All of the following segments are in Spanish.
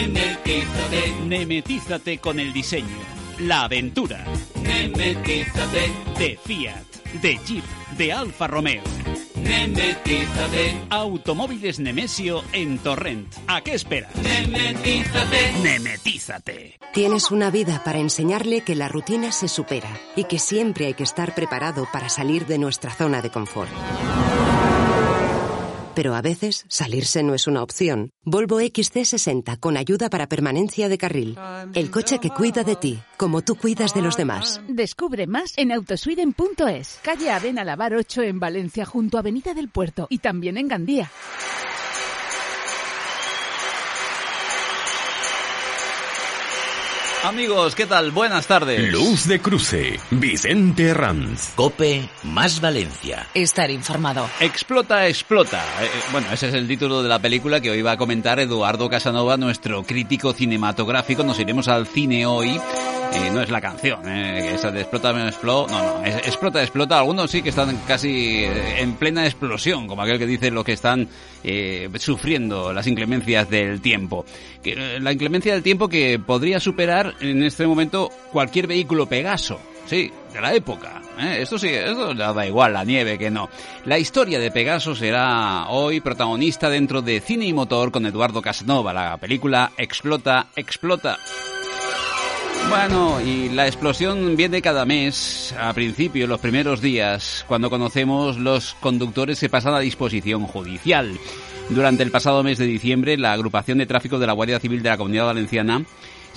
Nemetízate. Nemetízate con el diseño, la aventura. Nemetízate. De Fiat, de Jeep, de Alfa Romeo. Nemetízate. Automóviles Nemesio en Torrent. ¿A qué esperas? Nemetízate. Nemetízate. Tienes una vida para enseñarle que la rutina se supera y que siempre hay que estar preparado para salir de nuestra zona de confort. Pero a veces salirse no es una opción. Volvo XC60 con ayuda para permanencia de carril. El coche que cuida de ti, como tú cuidas de los demás. Descubre más en autosweden.es. Calle Avena Lavar 8 en Valencia junto a Avenida del Puerto y también en Gandía. Amigos, ¿qué tal? Buenas tardes. Luz de cruce, Vicente Ranz. Cope más Valencia. Estar informado. Explota, explota. Eh, eh, bueno, ese es el título de la película que hoy va a comentar Eduardo Casanova, nuestro crítico cinematográfico. Nos iremos al cine hoy. Eh, no es la canción, eh, esa de explota, me explota. No, no, explota, explota. Algunos sí que están casi eh, en plena explosión, como aquel que dice lo que están eh, sufriendo las inclemencias del tiempo. Que, eh, la inclemencia del tiempo que podría superar en este momento cualquier vehículo Pegaso. Sí, de la época. ¿eh? Esto sí, esto da igual la nieve que no. La historia de Pegaso será hoy protagonista dentro de Cine y Motor con Eduardo Casanova. La película Explota, explota. Bueno, y la explosión viene cada mes, a principio, los primeros días, cuando conocemos los conductores que pasan a disposición judicial. Durante el pasado mes de diciembre, la agrupación de tráfico de la Guardia Civil de la Comunidad Valenciana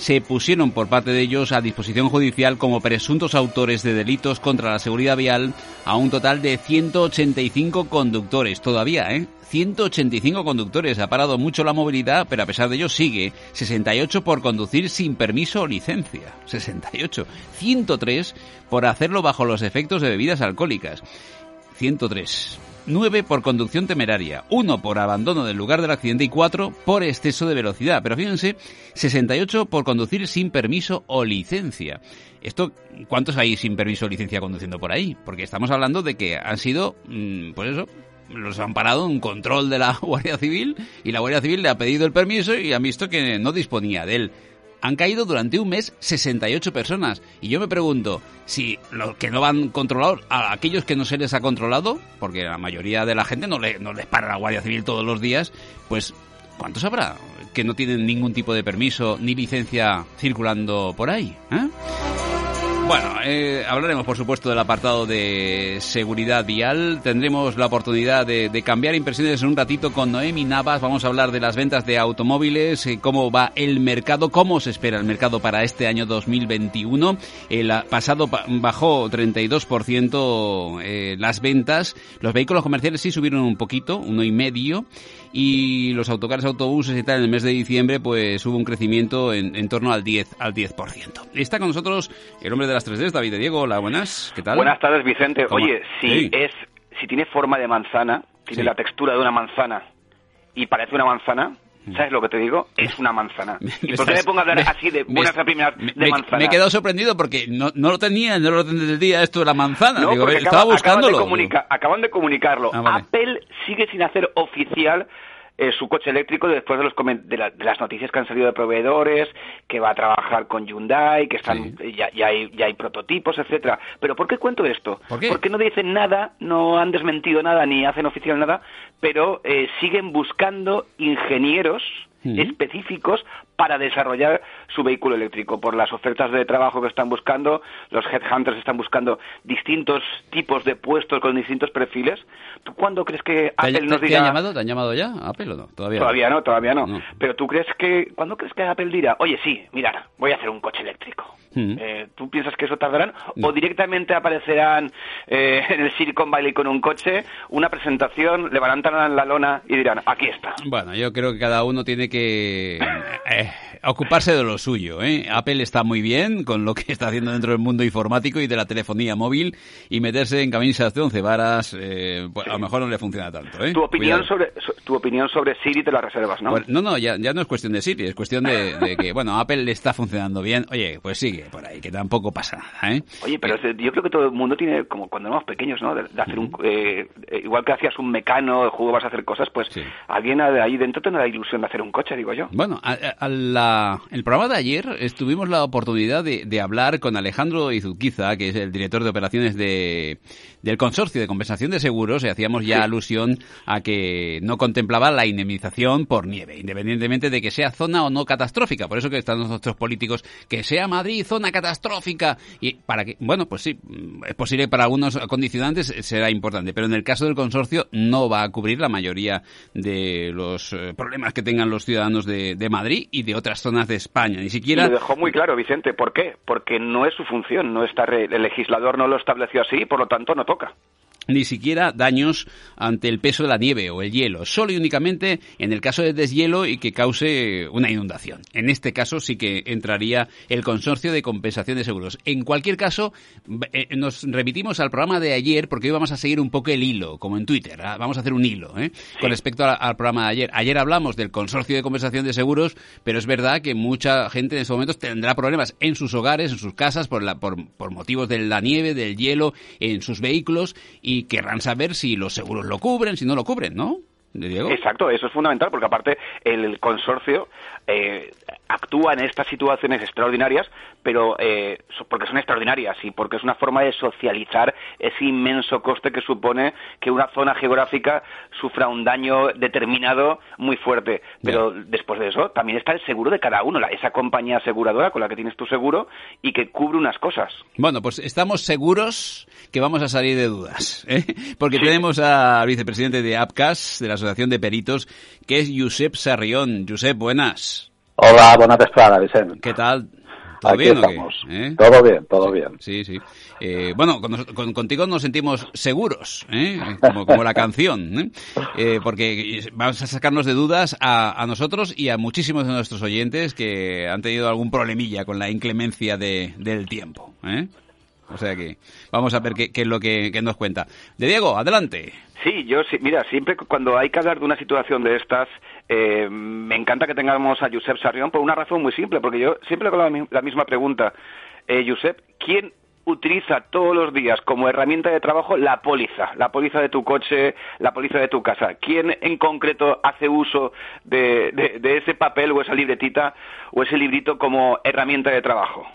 se pusieron por parte de ellos a disposición judicial como presuntos autores de delitos contra la seguridad vial a un total de 185 conductores. Todavía, ¿eh? 185 conductores. Ha parado mucho la movilidad, pero a pesar de ello sigue. 68 por conducir sin permiso o licencia. 68. 103 por hacerlo bajo los efectos de bebidas alcohólicas. 103. 9 por conducción temeraria, 1 por abandono del lugar del accidente y 4 por exceso de velocidad. Pero fíjense, 68 por conducir sin permiso o licencia. Esto, ¿cuántos hay sin permiso o licencia conduciendo por ahí? Porque estamos hablando de que han sido, mmm, pues eso, los han parado un control de la Guardia Civil y la Guardia Civil le ha pedido el permiso y han visto que no disponía de él han caído durante un mes 68 personas. Y yo me pregunto, si los que no van controlados, a aquellos que no se les ha controlado, porque la mayoría de la gente no, le, no les para la Guardia Civil todos los días, pues ¿cuántos habrá que no tienen ningún tipo de permiso ni licencia circulando por ahí? ¿eh? Bueno, eh, hablaremos por supuesto del apartado de seguridad vial. Tendremos la oportunidad de, cambiar impresiones en un ratito con Noemi Navas. Vamos a hablar de las ventas de automóviles, eh, cómo va el mercado, cómo se espera el mercado para este año 2021. El pasado bajó 32% eh, las ventas. Los vehículos comerciales sí subieron un poquito, uno y medio y los autocares, autobuses y tal en el mes de diciembre pues hubo un crecimiento en, en torno al 10 al 10%. Está con nosotros el hombre de las 3Ds, David de Diego. Hola, buenas. ¿Qué tal? Buenas tardes, Vicente. Oye, si Sí. es si tiene forma de manzana, tiene Sí. la textura de una manzana y parece una manzana, ¿sabes lo que te digo? Es una manzana. ¿Y por qué me pongo a hablar así de buenas a primeras me- de me- manzana? Me he quedado sorprendido porque no, no lo tenía, no lo entendía esto de la manzana. No, Digo, estaba acaba- acaban, de buscándolo. comunica- acaban de comunicarlo. Ah, vale. Apple sigue sin hacer oficial eh, su coche eléctrico después de, los de, la- de las noticias que han salido de proveedores, que va a trabajar con Hyundai, que están Sí. ya, ya hay, ya hay prototipos, etcétera. Pero ¿por qué cuento esto? ¿Por qué? Porque no dicen nada, no han desmentido nada ni hacen oficial nada, pero eh, siguen buscando ingenieros específicos para desarrollar su vehículo eléctrico. Por las ofertas de trabajo que están buscando, los headhunters están buscando distintos tipos de puestos con distintos perfiles. ¿Tú cuándo crees que ¿Te, Apple te- nos te dirá... han llamado? ¿Te han llamado ya? ¿Apple o no? Todavía. Todavía no, todavía no. No. Pero tú crees que... ¿Cuándo crees que Apple dirá, oye, sí, mirad, voy a hacer un coche eléctrico? Mm. Eh, ¿Tú piensas que eso tardarán? No. ¿O directamente aparecerán eh, en el Silicon Valley con un coche, una presentación, levantarán la lona y dirán, aquí está? Bueno, yo creo que cada uno tiene que eh, ocuparse de lo suyo. ¿eh? Apple está muy bien con lo que está haciendo dentro del mundo informático y de la telefonía móvil y meterse en camisas de once varas, eh, pues a lo mejor no le funciona tanto. ¿eh? Tu opinión, Cuidado. sobre, so- tu opinión sobre Siri te la reservas, ¿no? Pues, no, no, ya, ya no es cuestión de Siri, es cuestión de, de que, bueno, Apple le está funcionando bien. Oye, pues sigue por ahí, que tampoco pasa nada, ¿eh? Oye, pero es de- yo creo que todo el mundo tiene, como cuando éramos pequeños, ¿no? De, de hacer un, eh, eh, igual que hacías un mecano, de juego vas a hacer cosas, pues Sí. alguien de ahí dentro tiene la ilusión de hacer un coche. coche, digo yo. Bueno, a, a la, el programa de ayer estuvimos la oportunidad de, de, hablar con Alejandro Izuquiza, que es el director de operaciones de, del Consorcio de Compensación de Seguros, y hacíamos ya sí. alusión a que no contemplaba la indemnización por nieve, independientemente de que sea zona o no catastrófica. Por eso que están nuestros políticos, que sea Madrid zona catastrófica. Y para que, bueno, pues sí, es posible para algunos condicionantes será importante, pero en el caso del consorcio no va a cubrir la mayoría de los eh, problemas que tengan los ciudadanos de, de, Madrid y de otras zonas de España. Ni siquiera. Y lo dejó muy claro, Vicente. ¿Por qué? Porque no es su función, no está re... el legislador no lo estableció así, por lo tanto no toca ni siquiera daños ante el peso de la nieve o el hielo, solo y únicamente en el caso de deshielo y que cause una inundación. En este caso sí que entraría el consorcio de compensación de seguros. En cualquier caso, eh, nos remitimos al programa de ayer porque hoy vamos a seguir un poco el hilo, como en Twitter. ¿eh? Vamos a hacer un hilo ¿eh? con respecto a, al programa de ayer. Ayer hablamos del consorcio de compensación de seguros, pero es verdad que mucha gente en estos momentos tendrá problemas en sus hogares, en sus casas, por, la, por, por motivos de la nieve, del hielo, en sus vehículos y querrán saber si los seguros lo cubren, si no lo cubren, ¿no? Exacto, eso es fundamental porque aparte el consorcio eh, actúa en estas situaciones extraordinarias, pero eh, porque son extraordinarias y porque es una forma de socializar ese inmenso coste que supone que una zona geográfica sufra un daño determinado muy fuerte. Pero después de eso también está el seguro de cada uno, la, esa compañía aseguradora con la que tienes tu seguro y que cubre unas cosas. Bueno, pues estamos seguros que vamos a salir de dudas, ¿eh? porque sí. tenemos al vicepresidente de APCAS, de la Asociación de Peritos, que es Josep Sarrión. Josep, buenas. Hola, bona vesprada, Vicent. ¿Qué tal? ¿Todo Aquí bien estamos. o qué? ¿Eh? Todo bien, todo sí, bien. Sí, sí. Eh, bueno, con, con, contigo nos sentimos seguros, ¿eh? como, como, la canción, ¿eh? ¿eh? porque vamos a sacarnos de dudas a, a, nosotros y a muchísimos de nuestros oyentes que han tenido algún problemilla con la inclemencia de, del tiempo. ¿eh? O sea que vamos a ver qué, qué es lo que, que, nos cuenta. De Diego, adelante. Sí, yo sí, mira, siempre cuando hay que hablar de una situación de estas, eh, me encanta que tengamos a Josep Sarrión por una razón muy simple, porque yo siempre hago la, la misma pregunta. Eh, Josep, ¿quién utiliza todos los días como herramienta de trabajo la póliza, la póliza de tu coche, la póliza de tu casa. ¿Quién en concreto hace uso de, de, ese papel o esa libretita o ese librito como herramienta de trabajo?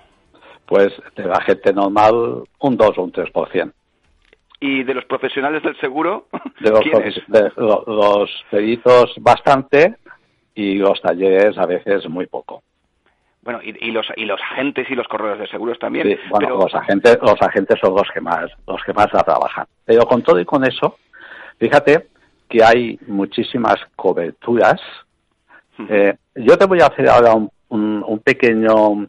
Pues de la gente normal un 2 o un 3%. ¿Y de los profesionales del seguro? De los, de, lo, los peritos bastante y los talleres a veces muy poco. Bueno, y, y, los y los agentes y los corredores de seguros también. Sí, bueno, pero... los agentes los agentes son los que más los que más la trabajan. Pero con todo y con eso, fíjate que hay muchísimas coberturas. Eh, yo te voy a hacer ahora un, un, un pequeño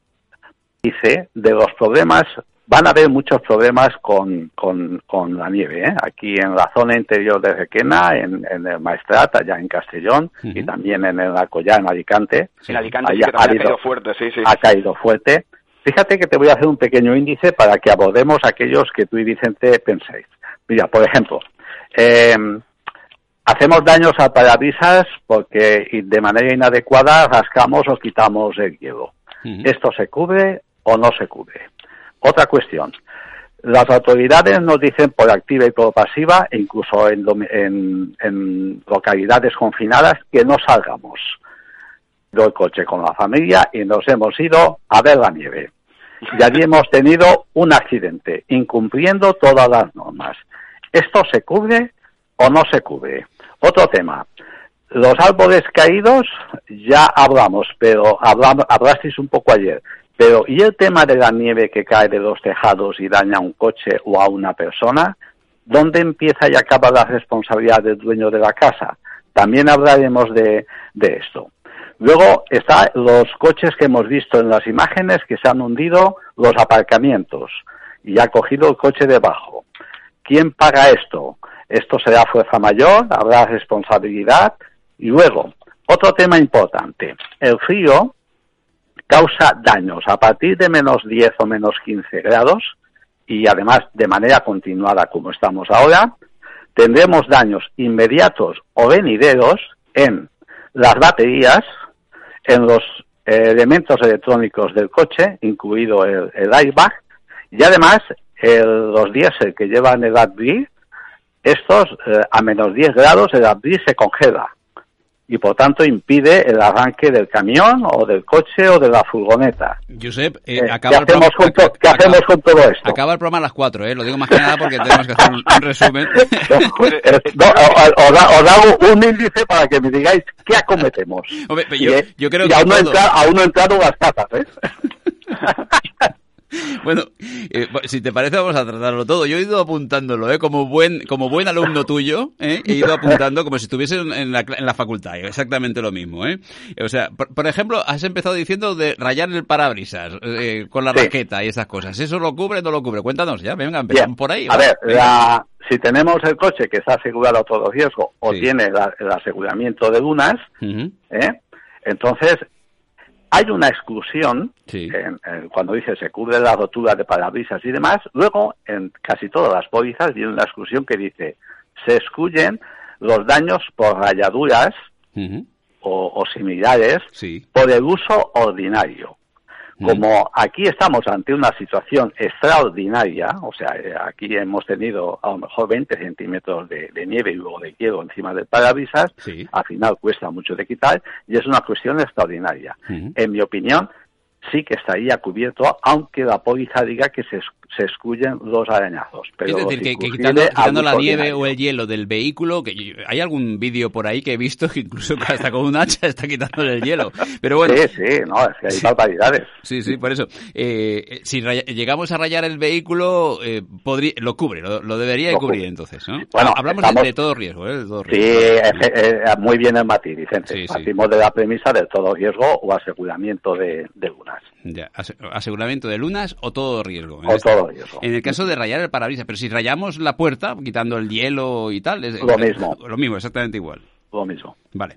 dice de los problemas van a haber muchos problemas con, con, con la nieve, ¿eh? aquí en la zona interior de Requena, en, en el Maestrat, allá en Castellón, uh -huh. y también en el Alcoyá, en Alicante. En Alicante sí, ha, caído fuerte, sí, sí. Ha caído fuerte. Fíjate que te voy a hacer un pequeño índice para que abordemos aquellos que tú y Vicente penséis. Mira, por ejemplo, eh, hacemos daños a parabrisas porque de manera inadecuada rascamos o quitamos el hielo. Uh -huh. ¿Esto se cubre o no se cubre? Otra cuestión. Las autoridades nos dicen por activa y por pasiva, incluso en localidades confinadas, que no salgamos del coche con la familia y nos hemos ido a ver la nieve. Y allí hemos tenido un accidente, incumpliendo todas las normas. ¿Esto se cubre o no se cubre? Otro tema. Los árboles caídos ya hablamos, pero hablamos, hablasteis un poco ayer. Pero, ¿y el tema de la nieve que cae de los tejados y daña a un coche o a una persona? ¿Dónde empieza y acaba la responsabilidad del dueño de la casa? También hablaremos de, de esto. Luego están los coches que hemos visto en las imágenes que se han hundido, los aparcamientos, y ha cogido el coche debajo. ¿Quién paga esto? Esto será fuerza mayor, habrá responsabilidad. Y luego, otro tema importante, el frío causa daños a partir de menos 10 o menos 15 grados y además de manera continuada como estamos ahora, tendremos daños inmediatos o venideros en las baterías, en los eh, elementos electrónicos del coche, incluido el, airbag, y además los diésel que llevan el AdBlue, estos eh, a menos 10 grados el AdBlue se congela y por tanto impide el arranque del camión o del coche o de la furgoneta. Josep, eh, Eh, acaba ¿qué el programa- hacemos con to- acaba- qué hacemos con todo esto? Acaba el programa a las 4, ¿eh? Lo digo más que nada porque tenemos que hacer un, un resumen. Eh, no, os, da- os hago un índice para que me digáis qué acometemos. Hombre, pero Y, yo, eh, yo creo y que aún, no entra- aún no he entrado las patas, ¿eh? Bueno, eh, si te parece vamos a tratarlo todo. Yo he ido apuntándolo, ¿eh? Como buen, como buen alumno tuyo, ¿eh? He ido apuntando como si estuviese en la, en la facultad. Exactamente lo mismo, ¿eh? O sea, por, por ejemplo, has empezado diciendo de rayar el parabrisas eh, con la Sí. raqueta y esas cosas. ¿Eso lo cubre o no lo cubre? Cuéntanos ya, venga, Bien, empezamos por ahí. a ver, la- si tenemos el coche que está asegurado a todo riesgo o Sí. tiene la- el aseguramiento de lunas, Ujú, ¿eh? entonces hay una exclusión Sí. en- en- cuando dice se cubre la rotura de parabrisas y demás. Luego, en casi todas las pólizas viene una exclusión que dice se excluyen los daños por rayaduras o, o similares Sí. por el uso ordinario. Como aquí estamos ante una situación extraordinaria, o sea, eh, aquí hemos tenido a lo mejor 20 centímetros de, de nieve y luego de hielo encima del parabrisas, Sí. al final cuesta mucho de quitar y es una cuestión extraordinaria. En mi opinión, sí que estaría cubierto, aunque la póliza diga que se, se excluyen los arañazos. Pero es decir, que, quitando, quitando la nieve o el hielo del vehículo, que hay algún vídeo por ahí que he visto que incluso hasta con un hacha está quitándole el hielo. Pero bueno, Sí, sí, no, es que hay barbaridades. Sí, sí, por eso. Eh, si llegamos a rayar el vehículo, eh, podría, lo cubre, lo, lo debería de Lo cubrir cubre. entonces, ¿no? Bueno, Hablamos de- estamos- de, todo riesgo, ¿eh? De todo Sí, riesgo. efe- eh, muy bien el matiz, Vicente. Sí, sí. Partimos de la premisa del todo riesgo o aseguramiento de, de lunas. Ya, ase- aseguramiento de lunas o todo riesgo. En O este- todo riesgo. En el caso de rayar el parabrisas, pero si rayamos la puerta, quitando el hielo y tal, es Lo mismo. Lo mismo, exactamente igual. Lo mismo. Vale.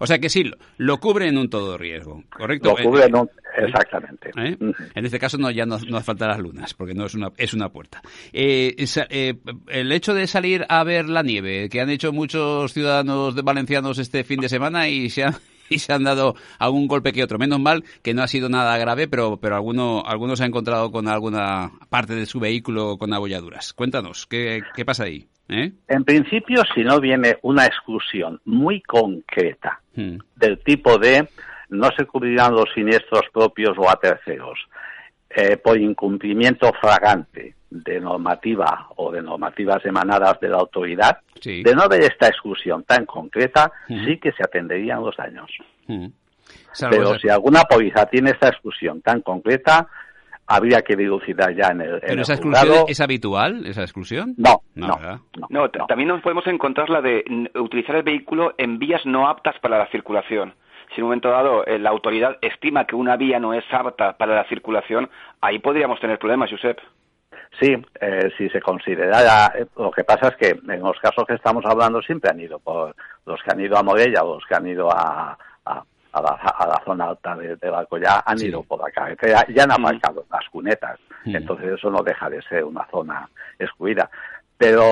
O- sea que sí, lo, lo cubre en un todo riesgo, ¿correcto? Lo cubre Eh, en un- Exactamente. ¿Eh? En este caso no ya no, no hace falta las lunas, porque no es una es una puerta. Eh, eh, el hecho de salir a ver la nieve, que han hecho muchos ciudadanos de valencianos este fin de semana y se han y se han dado algún golpe que otro. Menos mal que no ha sido nada grave, pero pero alguno alguno se ha encontrado con alguna parte de su vehículo con abolladuras. Cuéntanos, ¿qué, qué pasa ahí? ¿Eh? En principio, si no viene una exclusión muy concreta Hmm. del tipo de no se cubrirán los siniestros propios o a terceros eh, por incumplimiento fragante de normativa o de normativas emanadas de la autoridad, Sí. de no haber esta exclusión tan concreta, sí que se atenderían los daños. Pero si alguna póliza tiene esta exclusión tan concreta, habría que dilucidar ya en el, en ¿Pero el esa exclusión juzgado. es habitual, esa exclusión? No, No, no, también nos podemos encontrar la de utilizar el vehículo en vías no aptas para la circulación. Si en un momento dado eh, la autoridad estima que una vía no es apta para la circulación, ahí podríamos tener problemas, Josep. Sí, eh, si se considerara, eh, lo que pasa es que en los casos que estamos hablando siempre han ido por los que han ido a Morella o los que han ido a, a, a la, a la zona alta de, de Balcollá han Sí. ido por la carretera y han aparcado las cunetas. Mm. Entonces eso no deja de ser una zona excluida. Pero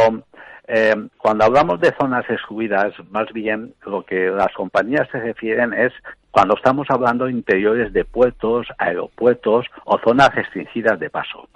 eh, cuando hablamos de zonas excluidas, más bien lo que las compañías se refieren es cuando estamos hablando de interiores de puertos, aeropuertos o zonas restringidas de paso.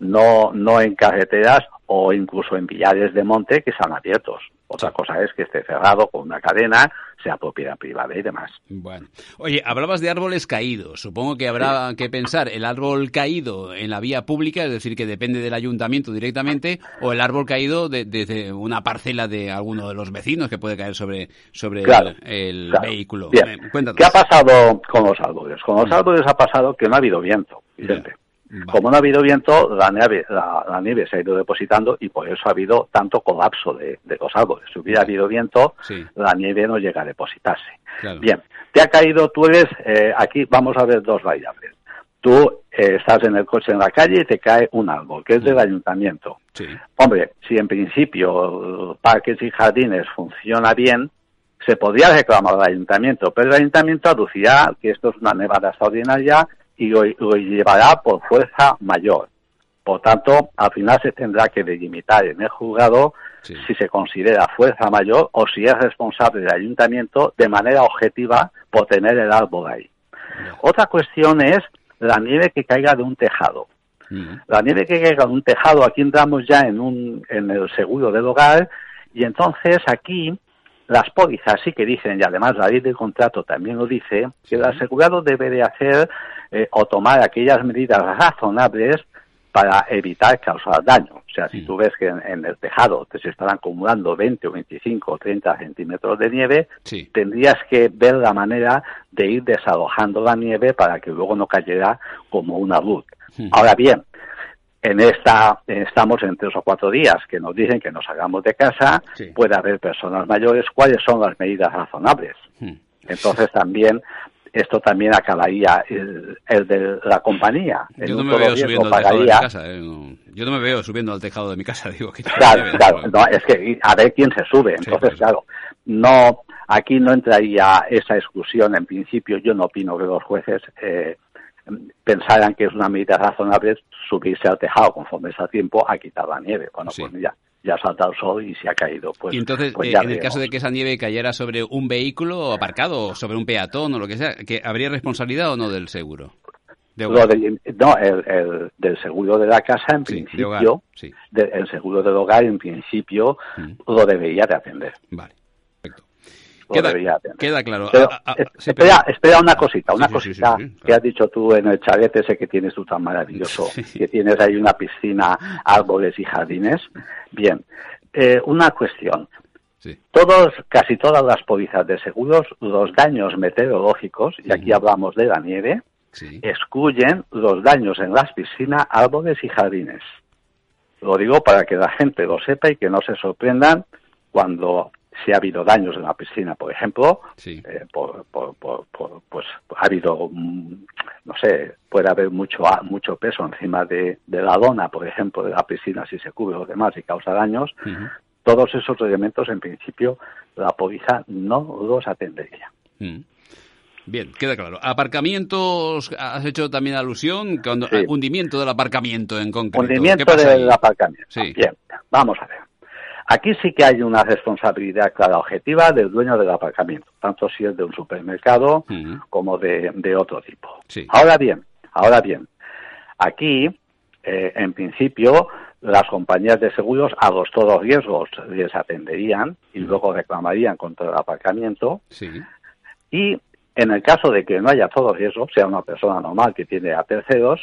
No, no en carreteras o incluso en villares de monte que están abiertos. Otra cosa es que esté cerrado con una cadena, sea propiedad privada y demás. Bueno, oye, hablabas de árboles caídos. Supongo que habrá que pensar el árbol caído en la vía pública, es decir, que depende del ayuntamiento directamente, o el árbol caído de- desde una parcela de alguno de los vecinos que puede caer sobre, sobre Claro, el, el claro. vehículo. Bien. Eh, cuéntanos. ¿Qué ha pasado con los árboles? Con los árboles ha pasado que no ha habido viento, Vicente. Vale. Como no ha habido viento, la nieve, la, la nieve se ha ido depositando y por eso ha habido tanto colapso de, de los árboles. Si hubiera habido viento, Sí. la nieve no llega a depositarse. Claro. Bien, te ha caído, tú eres, eh, aquí vamos a ver dos variables. Tú eh, estás en el coche en la calle y te cae un árbol, que es del ayuntamiento. Sí. Hombre, si en principio parques y jardines funciona bien, se podría reclamar al ayuntamiento, pero el ayuntamiento aducirá que esto es una nevada extraordinaria y lo, lo llevará por fuerza mayor. Por tanto, al final se tendrá que delimitar en el juzgado Sí. si se considera fuerza mayor o si es responsable del ayuntamiento de manera objetiva por tener el árbol ahí. Otra cuestión es la nieve que caiga de un tejado. La nieve que caiga de un tejado, aquí entramos ya en, un, en el seguro del hogar y entonces aquí las pólizas sí que dicen, y además la ley del contrato también lo dice, que el asegurado debe de hacer eh, o tomar aquellas medidas razonables para evitar causar daño. O sea, si tú ves que en, el tejado te se están acumulando 20 o 25 o 30 centímetros de nieve, tendrías que ver la manera de ir desalojando la nieve para que luego no cayera como una luz. Ahora bien, en esta estamos en tres o cuatro días que nos dicen que nos hagamos de casa, puede haber personas mayores, ¿cuáles son las medidas razonables? Entonces también esto también acabaría el, de la compañía. Yo no me veo subiendo al tejado de mi casa. Eh, yo no me veo subiendo al tejado de mi casa, digo. Que claro, claro. No, es que a ver quién se sube. Entonces, claro, no aquí no entraría esa exclusión. En principio, yo no opino que los jueces eh, pensaran que es una medida razonable subirse al tejado conforme está tiempo a quitar la nieve. Bueno, pues ya, ha saltado el sol y se ha caído. Pues, y entonces, pues eh, en el caso de que esa nieve cayera sobre un vehículo aparcado o sobre un peatón o lo que sea, ¿que ¿habría responsabilidad o no del seguro? no, el, del seguro de la casa, en principio, el seguro del hogar, en principio, mm. lo debería de atender. Vale. Queda, queda, claro. Ah, ah, espera, espera una cosita, una cosita que has dicho tú en el chalet ese que tienes tú tan maravilloso, que tienes ahí una piscina, árboles y jardines. Bien, eh, una cuestión. Todos, casi todas las pólizas de seguros, los daños meteorológicos, y aquí hablamos de la nieve, excluyen los daños en las piscinas, árboles y jardines. Lo digo para que la gente lo sepa y que no se sorprendan cuando si ha habido daños en la piscina, por ejemplo, eh, pues ha habido, mm, no sé, puede haber mucho mucho peso encima de, la lona, por ejemplo, de la piscina si se cubre o demás y causa daños. Todos esos elementos, en principio, la póliza no los atendería. Mm. Bien, queda claro. Aparcamientos, has hecho también alusión, cuando, hundimiento del aparcamiento en concreto. Hundimiento del aparcamiento. Bien, vamos a ver. Aquí sí que hay una responsabilidad clara objetiva del dueño del aparcamiento, tanto si es de un supermercado como de, otro tipo. Ahora bien, ahora bien, aquí, eh, en principio, las compañías de seguros a los todos riesgos les atenderían y luego reclamarían contra el aparcamiento. Y en el caso de que no haya todos riesgos, sea una persona normal que tiene a terceros,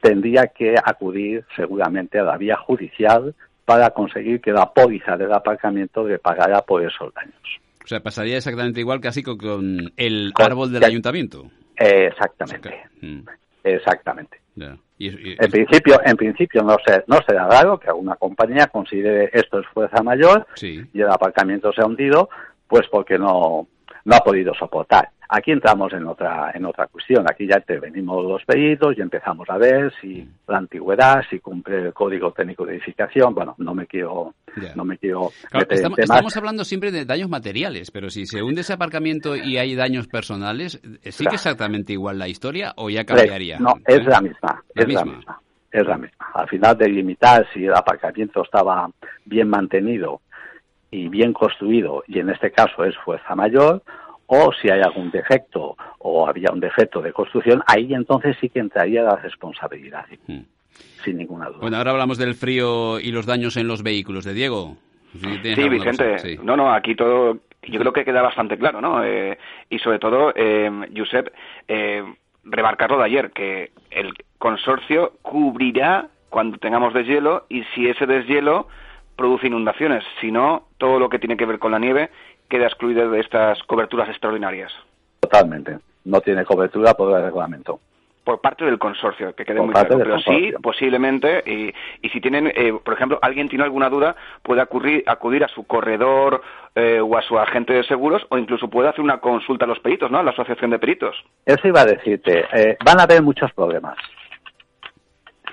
tendría que acudir seguramente a la vía judicial para conseguir que la póliza del aparcamiento le pagara por esos daños. O sea, pasaría exactamente igual casi con el árbol del ayuntamiento. exactamente. Mm. Exactamente. En principio, en principio no, se, no será raro que alguna compañía considere esto es fuerza mayor y el aparcamiento se ha hundido, pues porque no, no ha podido soportar. Aquí entramos en otra en otra cuestión. Aquí ya intervenimos los pedidos y empezamos a ver si la antigüedad, si cumple el código técnico de edificación. Bueno, no me quiero no me quiero estamos, estamos, hablando siempre de daños materiales, pero si se hunde ese aparcamiento y hay daños personales, ¿sigue exactamente igual la historia o ya cambiaría? No, es la misma, es la misma, es la misma. Al final de limitar si el aparcamiento estaba bien mantenido y bien construido, y en este caso es fuerza mayor, o si hay algún defecto o había un defecto de construcción, ahí entonces sí que entraría la responsabilidad, hmm. sin ninguna duda. Bueno, ahora hablamos del frío y los daños en los vehículos. ¿De Diego? sí, Vicente. No, no, aquí todo, yo creo que queda bastante claro, ¿no? Eh, y sobre todo, eh, Josep, eh, remarcarlo de ayer, que el consorcio cubrirá cuando tengamos deshielo y si ese deshielo produce inundaciones, si no, todo lo que tiene que ver con la nieve queda excluido de estas coberturas extraordinarias. Totalmente. No tiene cobertura por el reglamento. Por parte del consorcio, que quede muy claro. Pero sí, posiblemente, y, si tienen, eh, por ejemplo, alguien tiene alguna duda, puede acudir, acudir a su corredor eh, o a su agente de seguros, o incluso puede hacer una consulta a los peritos, ¿no? A la asociación de peritos. Eso iba a decirte. Eh, van a haber muchos problemas.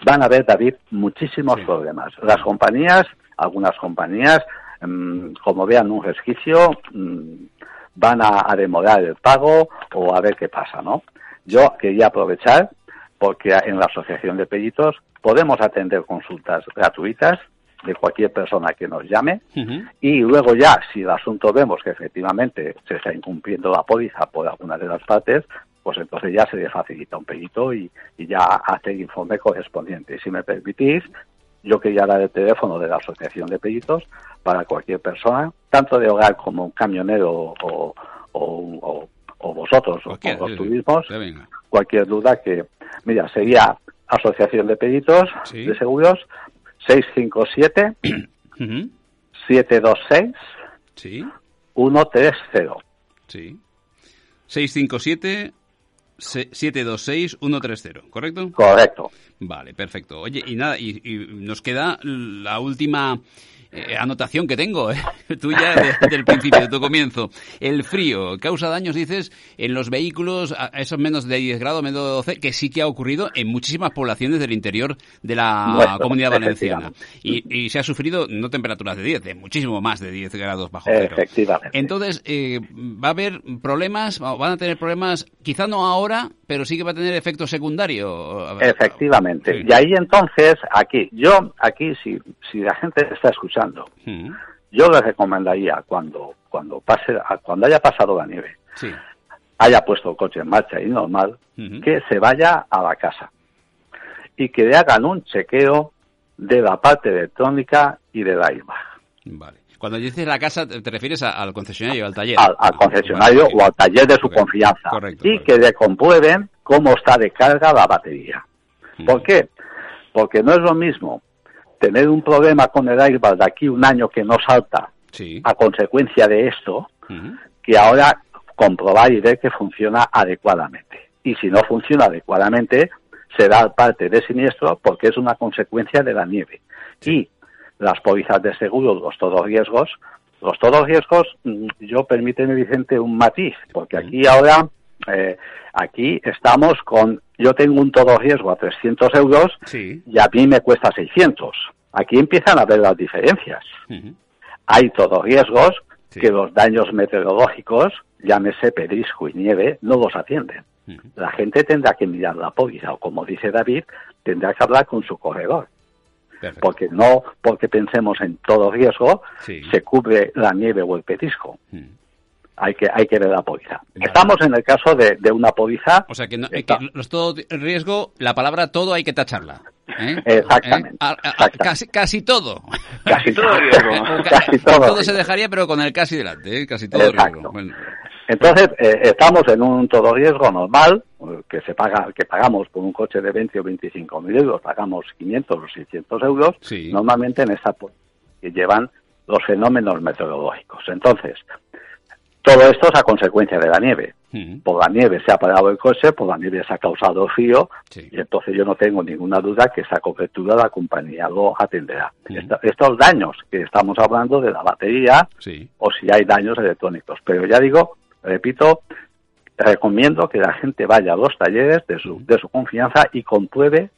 Van a haber, David, muchísimos problemas. Las compañías, algunas compañías, Mm, como vean un resquicio, mm, van a, demorar el pago o a ver qué pasa, ¿no? Yo quería aprovechar porque en la Asociación de Peritos podemos atender consultas gratuitas de cualquier persona que nos llame y luego ya si el asunto vemos que efectivamente se está incumpliendo la póliza por alguna de las partes, pues entonces ya se le facilita un perito y, y ya hace el informe correspondiente. Si me permitís, yo quería dar el teléfono de la Asociación de Peritos para cualquier persona, tanto de hogar como un camionero o, o, o, vosotros, o los turismos, cualquier duda que, mira, sería Asociación de Peritos de Seguros 657 726 sí. 130. Sí. 657 726 130, ¿correcto? Correcto. Vale, perfecto. Oye, y nada, y nos queda la última eh, anotación que tengo, ¿eh? tuya desde el principio, de tu comienzo. El frío causa daños, dices, en los vehículos a esos menos de 10 grados, menos de 12, que sí que ha ocurrido en muchísimas poblaciones del interior de la comunidad valenciana. Y, se ha sufrido no temperaturas de 10, de muchísimo más de 10 grados bajo cero. Efectivamente. Entonces, eh, va a haber problemas, van a tener problemas, quizá no ahora, pero sí que va a tener efecto secundario. Efectivamente. Y ahí entonces, aquí, yo, aquí, si, si la gente está escuchando, yo les recomendaría cuando cuando pase cuando haya pasado la nieve, haya puesto el coche en marcha y normal, que se vaya a la casa y que le hagan un chequeo de la parte electrónica y de la IVA. Vale. Cuando dices la casa, te refieres al concesionario, al taller. Al, concesionario o al taller de su confianza. y que le comprueben cómo está de carga la batería. ¿Por qué? Porque no es lo mismo tener un problema con el airbag de aquí un año que no salta a consecuencia de esto, que ahora comprobar y ver que funciona adecuadamente. Y si no funciona adecuadamente, se da parte de siniestro porque es una consecuencia de la nieve. Y las pólizas de seguro, los todos riesgos, los todos riesgos, mm, yo permíteme, Vicente, un matiz, porque aquí ahora, eh, aquí estamos con yo tengo un todo riesgo a 300 euros y a mí me cuesta 600. Aquí empiezan a ver las diferencias. Hay todo riesgos que los daños meteorológicos, llámese pedrisco y nieve, no los atienden. La gente tendrá que mirar la póliza o, como dice David, tendrá que hablar con su corredor. Porque no porque pensemos en todo riesgo se cubre la nieve o el pedrisco hay que hay que ver la póliza. Estamos en el caso de, de una póliza. O sea que, no, que los todo riesgo, la palabra todo hay que tacharla. ¿eh? Exactamente, ¿Eh? Casi, casi todo. Casi todo riesgo. casi todo, todo se dejaría, pero con el casi delante, ¿eh? casi todo riesgo. Entonces, eh, estamos en un todo riesgo normal, que se paga, que pagamos por un coche de 20 o 25 mil euros, pagamos 500 o 600 euros, normalmente en esta que llevan los fenómenos meteorológicos. Entonces, todo esto es a consecuencia de la nieve. Por la nieve se ha parado el coche, por la nieve se ha causado frío, y entonces yo no tengo ninguna duda que esa cobertura la compañía lo atenderá. estos daños que estamos hablando de la batería, o si hay daños electrónicos. Pero ya digo, repito, recomiendo que la gente vaya a los talleres de su, de su confianza y compruebe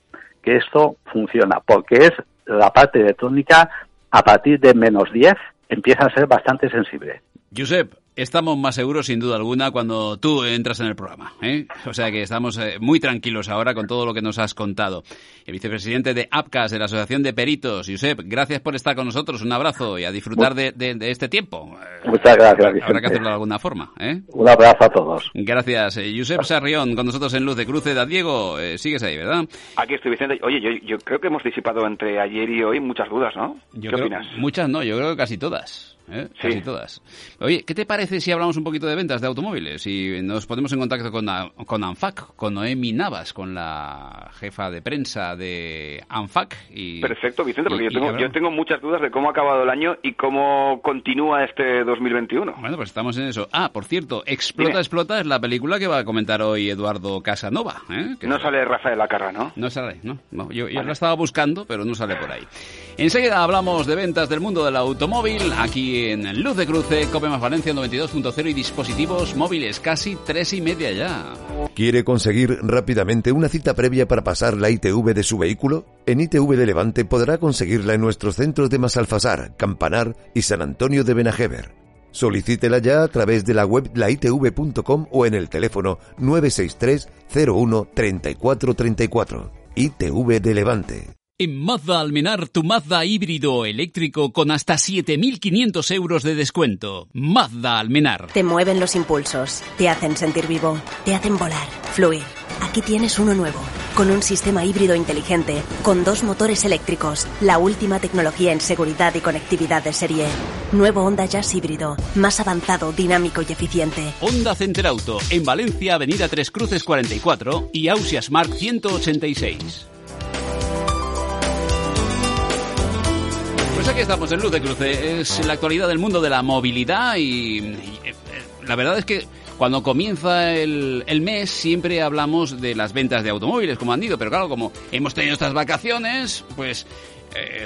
que esto funciona, porque es la parte electrónica a partir de menos 10 empieza a ser bastante sensible. Josep, Estamos más seguros, sin duda alguna, cuando tú entras en el programa. ¿eh? O sea que estamos eh, muy tranquilos ahora con todo lo que nos has contado. El vicepresidente de APCAS, de la Asociación de Peritos, Josep, gracias por estar con nosotros. Un abrazo y a disfrutar de, este tiempo. Muchas gracias, Vicente. Habrá que hacerlo de alguna forma. ¿eh? Un abrazo a todos. Gracias. Eh, Josep Sarrión, con nosotros en Luz de Cruce. Da Diego, sigues ahí, ¿verdad? Aquí estoy, Vicente. Oye, yo, creo que hemos disipado entre ayer y hoy muchas dudas, ¿no? ¿Qué opinas? Muchas no, yo creo que casi todas. ¿Eh? casi todas. Oye, ¿qué te parece si hablamos un poquito de ventas de automóviles y nos ponemos en contacto con, con ANFAC, con Noemi Navas, con la jefa de prensa de ANFAC? Y, Perfecto, Vicente, porque yo, tengo, yo tengo muchas dudas de cómo ha acabado el año y cómo continúa este 2021. Bueno, pues estamos en eso. Ah, por cierto, Explota, Explota es la película que va a comentar hoy Eduardo Casanova. ¿eh? no sale Rafael ¿no? No sale, no. yo, yo la estaba buscando, pero no sale por ahí. Enseguida hablamos de ventas del mundo del automóvil aquí en Luz de Cruce, Cope más Valencia 92.0 y dispositivos móviles, casi tres y media ya. ¿Quiere conseguir rápidamente una cita previa para pasar la ITV de su vehículo? En ITV de Levante podrá conseguirla en nuestros centros de Masalfasar, Campanar y San Antonio de Benajever. Solicítela ya a través de la web laitv.com o en el teléfono 963 01 3434. ITV de Levante. En Mazda Almenar, tu Mazda híbrido eléctrico con hasta 7.500 euros de descuento. Mazda Almenar. Te mueven los impulsos, te hacen sentir vivo, te hacen volar, fluir. Aquí tienes uno nuevo con un sistema híbrido inteligente, con dos motores eléctricos, la última tecnología en seguridad y conectividad de serie. Nuevo Honda Jazz híbrido, más avanzado, dinámico y eficiente. Honda Center Auto, en Valencia, Avenida Tres Cruces 44 y Ausia Smart 186. Pues aquí estamos en Luz de Cruce. Es la actualidad del mundo de la movilidad y, eh, la verdad es que cuando comienza el, el, mes siempre hablamos de las ventas de automóviles, como han ido, pero claro, como hemos tenido estas vacaciones, pues eh,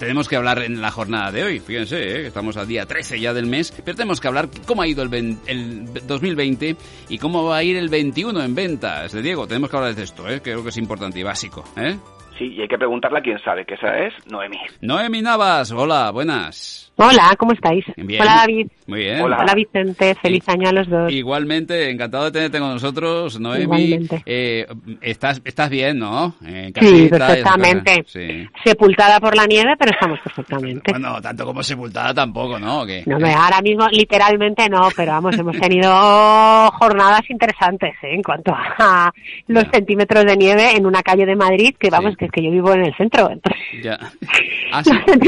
tenemos que hablar en la jornada de hoy. Fíjense, eh, estamos al día 13 ya del mes, pero tenemos que hablar cómo ha ido el, el 2020 y cómo va a ir el 21 en ventas. De Diego, tenemos que hablar de esto, eh, creo que es importante y básico. ¿eh? Sí, y hay que preguntarle a quién sabe, que esa es Noemi. Noemi Navas, hola, buenas. Hola, ¿cómo estáis? Bien. Hola David. Muy bien. Hola, Hola Vicente, feliz año a los dos. Igualmente, encantado de tenerte con nosotros, Noemi. Igualmente. Eh, estás, estás bien, ¿no? Eh, sí, perfectamente. Sí. Sepultada por la nieve, pero estamos perfectamente. Bueno, tanto como sepultada tampoco, ¿no? ¿Qué? No, ahora mismo literalmente no, pero vamos, hemos tenido jornadas interesantes ¿eh? en cuanto a los centímetros de nieve en una calle de Madrid, que vamos, sí. Que es que yo vivo en el centro. Entonces, ya. Ah, sí. el.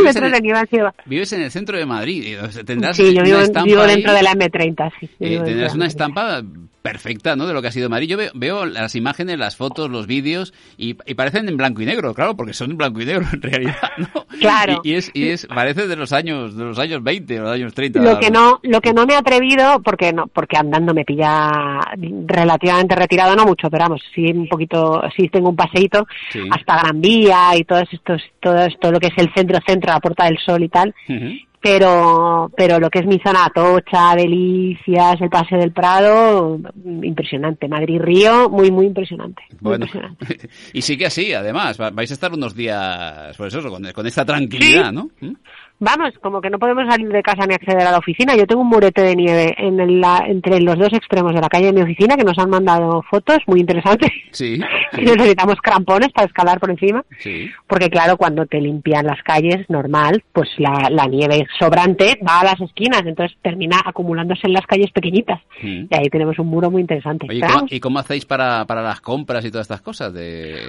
Vives en el centro de Madrid. Tendrás sí, yo vivo, vivo dentro de la M30, sí. Eh, tendrás una estampa perfecta, ¿no? De lo que ha sido Madrid. Yo veo, veo las imágenes, las fotos, los vídeos y, y, parecen en blanco y negro, claro, porque son en blanco y negro en realidad, ¿no? Claro. Y, y, es, y es, parece de los años, de los años 20 o los años 30. Lo que no, lo que no me he atrevido, porque no, porque andando me pilla relativamente retirado, no mucho, pero vamos, sí un poquito, sí tengo un paseíto sí. hasta Gran Vía y todos estos, todo esto, lo que es el centro-centro, la Puerta del Sol y tal. Uh -huh pero pero lo que es mi zona Atocha, Delicias, el Paseo del Prado, impresionante. Madrid Río, muy muy impresionante. Muy bueno, impresionante. y sigue así, además, vais a estar unos días, pues eso, con, con esta tranquilidad, ¿Sí? ¿no? ¿Mm? Vamos, como que no podemos salir de casa ni acceder a la oficina. Yo tengo un murete de nieve en el, la, entre los dos extremos de la calle de mi oficina que nos han mandado fotos muy interesantes. Sí. y necesitamos crampones para escalar por encima. Sí. Porque claro, cuando te limpian las calles, normal, pues la, la nieve sobrante va a las esquinas, entonces termina acumulándose en las calles pequeñitas. Mm. Y ahí tenemos un muro muy interesante. Oye, ¿y cómo, ¿y cómo hacéis para, para las compras y todas estas cosas? De,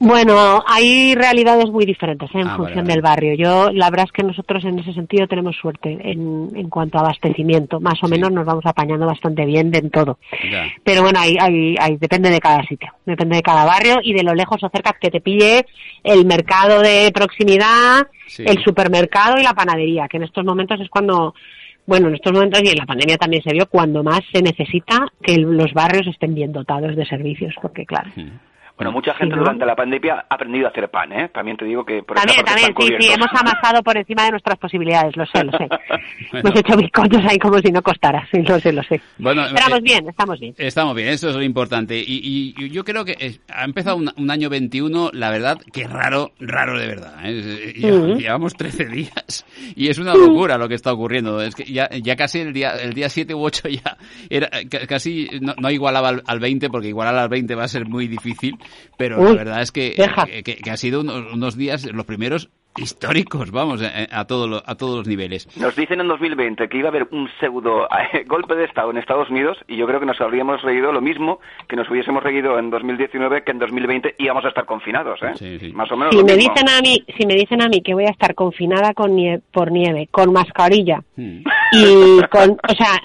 bueno, hay realidades muy diferentes ¿eh? en ah, función vale, vale. del barrio. Yo, la verdad es que nosotros en ese sentido tenemos suerte en, en cuanto a abastecimiento. Más o Sí. menos nos vamos apañando bastante bien de en todo. Ya. Pero bueno, hay, hay, hay, depende de cada sitio, depende de cada barrio y de lo lejos o cerca que te pille el mercado de proximidad, Sí. el supermercado y la panadería, que en estos momentos es cuando, bueno, en estos momentos y en la pandemia también se vio cuando más se necesita que los barrios estén bien dotados de servicios, porque claro. Bueno, mucha gente Sí, ¿no? durante la pandemia ha aprendido a hacer pan, ¿eh? También te digo que por También, parte también, sí, sí, hemos amasado por encima de nuestras posibilidades, lo sé, lo sé. Bueno. Hemos hecho bizcochos ahí como si no costara, sí, lo sé, lo sé. Bueno, Estamos eh, bien, estamos bien. Estamos bien, eso es lo importante. Y, y- yo creo que ha empezado un, un año 21, la verdad, que raro, raro de verdad. ¿eh? Eh, Ujú. Llevamos 13 días y es una locura lo que está ocurriendo. Es que ya, ya casi el día, el día 7 u 8 ya era ca- casi no, no igualaba al, al 20, porque igualar al 20 va a ser muy difícil, pero la verdad es que, deja. que, que- que ha sido unos, unos días, los primeros históricos, vamos, eh, a, todo lo- a todos los niveles. Nos dicen en 2020 que iba a haber un pseudo eh, golpe de Estado en Estados Unidos y yo creo que nos habríamos reído lo mismo que nos hubiésemos reído en 2019 que en 2020 íbamos a estar confinados, ¿eh? Sí, sí. Más o menos Si lo me mismo. dicen a mí, si me dicen a mí que voy a estar confinada con nie- por nieve, con mascarilla Hmm. y con, o sea,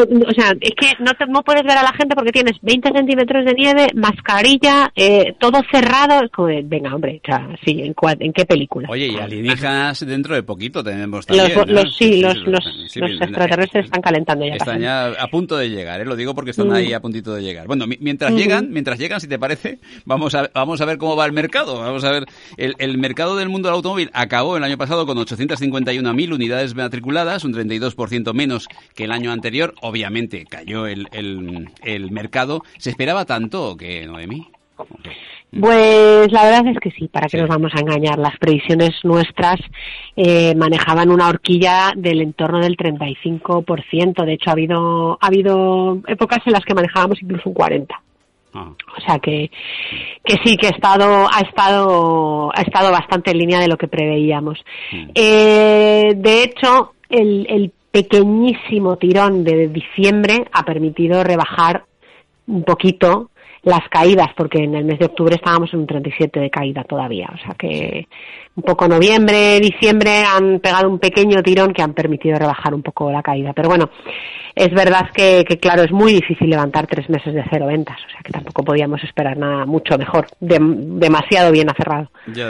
o sea, es que no, te- no puedes ver a la gente porque tienes 20 centímetros de nieve, mascarilla, eh, todo cerrado. Es como de, venga, hombre, o sea, sí, ¿en, cua- ¿en qué película? Oye, y alienígenas dentro de poquito tenemos Los, también. ¿no? los, sí, los, los, extraterrestres están calentando ya. Están ya a punto de llegar, ¿eh? lo digo porque están Mm. ahí a puntito de llegar. Bueno, mi- mientras Ujú. llegan, mientras llegan, si te parece, vamos a, vamos a ver cómo va el mercado. Vamos a ver, el, el mercado del mundo del automóvil acabó el año pasado con 851.000 unidades matriculadas, un 32% menos que el año anterior. Obviamente cayó el, el, el mercado. ¿Se esperaba tanto que, Noemí? Pues la verdad es que sí, para que Sí. nos vamos a engañar. Las previsiones nuestras eh, manejaban una horquilla del entorno del 35%. De hecho, ha habido, ha habido épocas en las que manejábamos incluso un 40%. Ah, O sea que, que sí que ha estado, ha estado, ha estado bastante en línea de lo que preveíamos. Mm. Eh, de hecho, el, el pequeñísimo tirón de diciembre ha permitido rebajar un poquito las caídas, porque en el mes de octubre estábamos en un 37 de caída todavía. O sea que un poco noviembre, diciembre han pegado un pequeño tirón que han permitido rebajar un poco la caída. Pero bueno, es verdad que, claro, es muy difícil levantar tres meses de cero ventas. O sea que tampoco podíamos esperar nada mucho mejor. demasiado bien acerrado. Ya,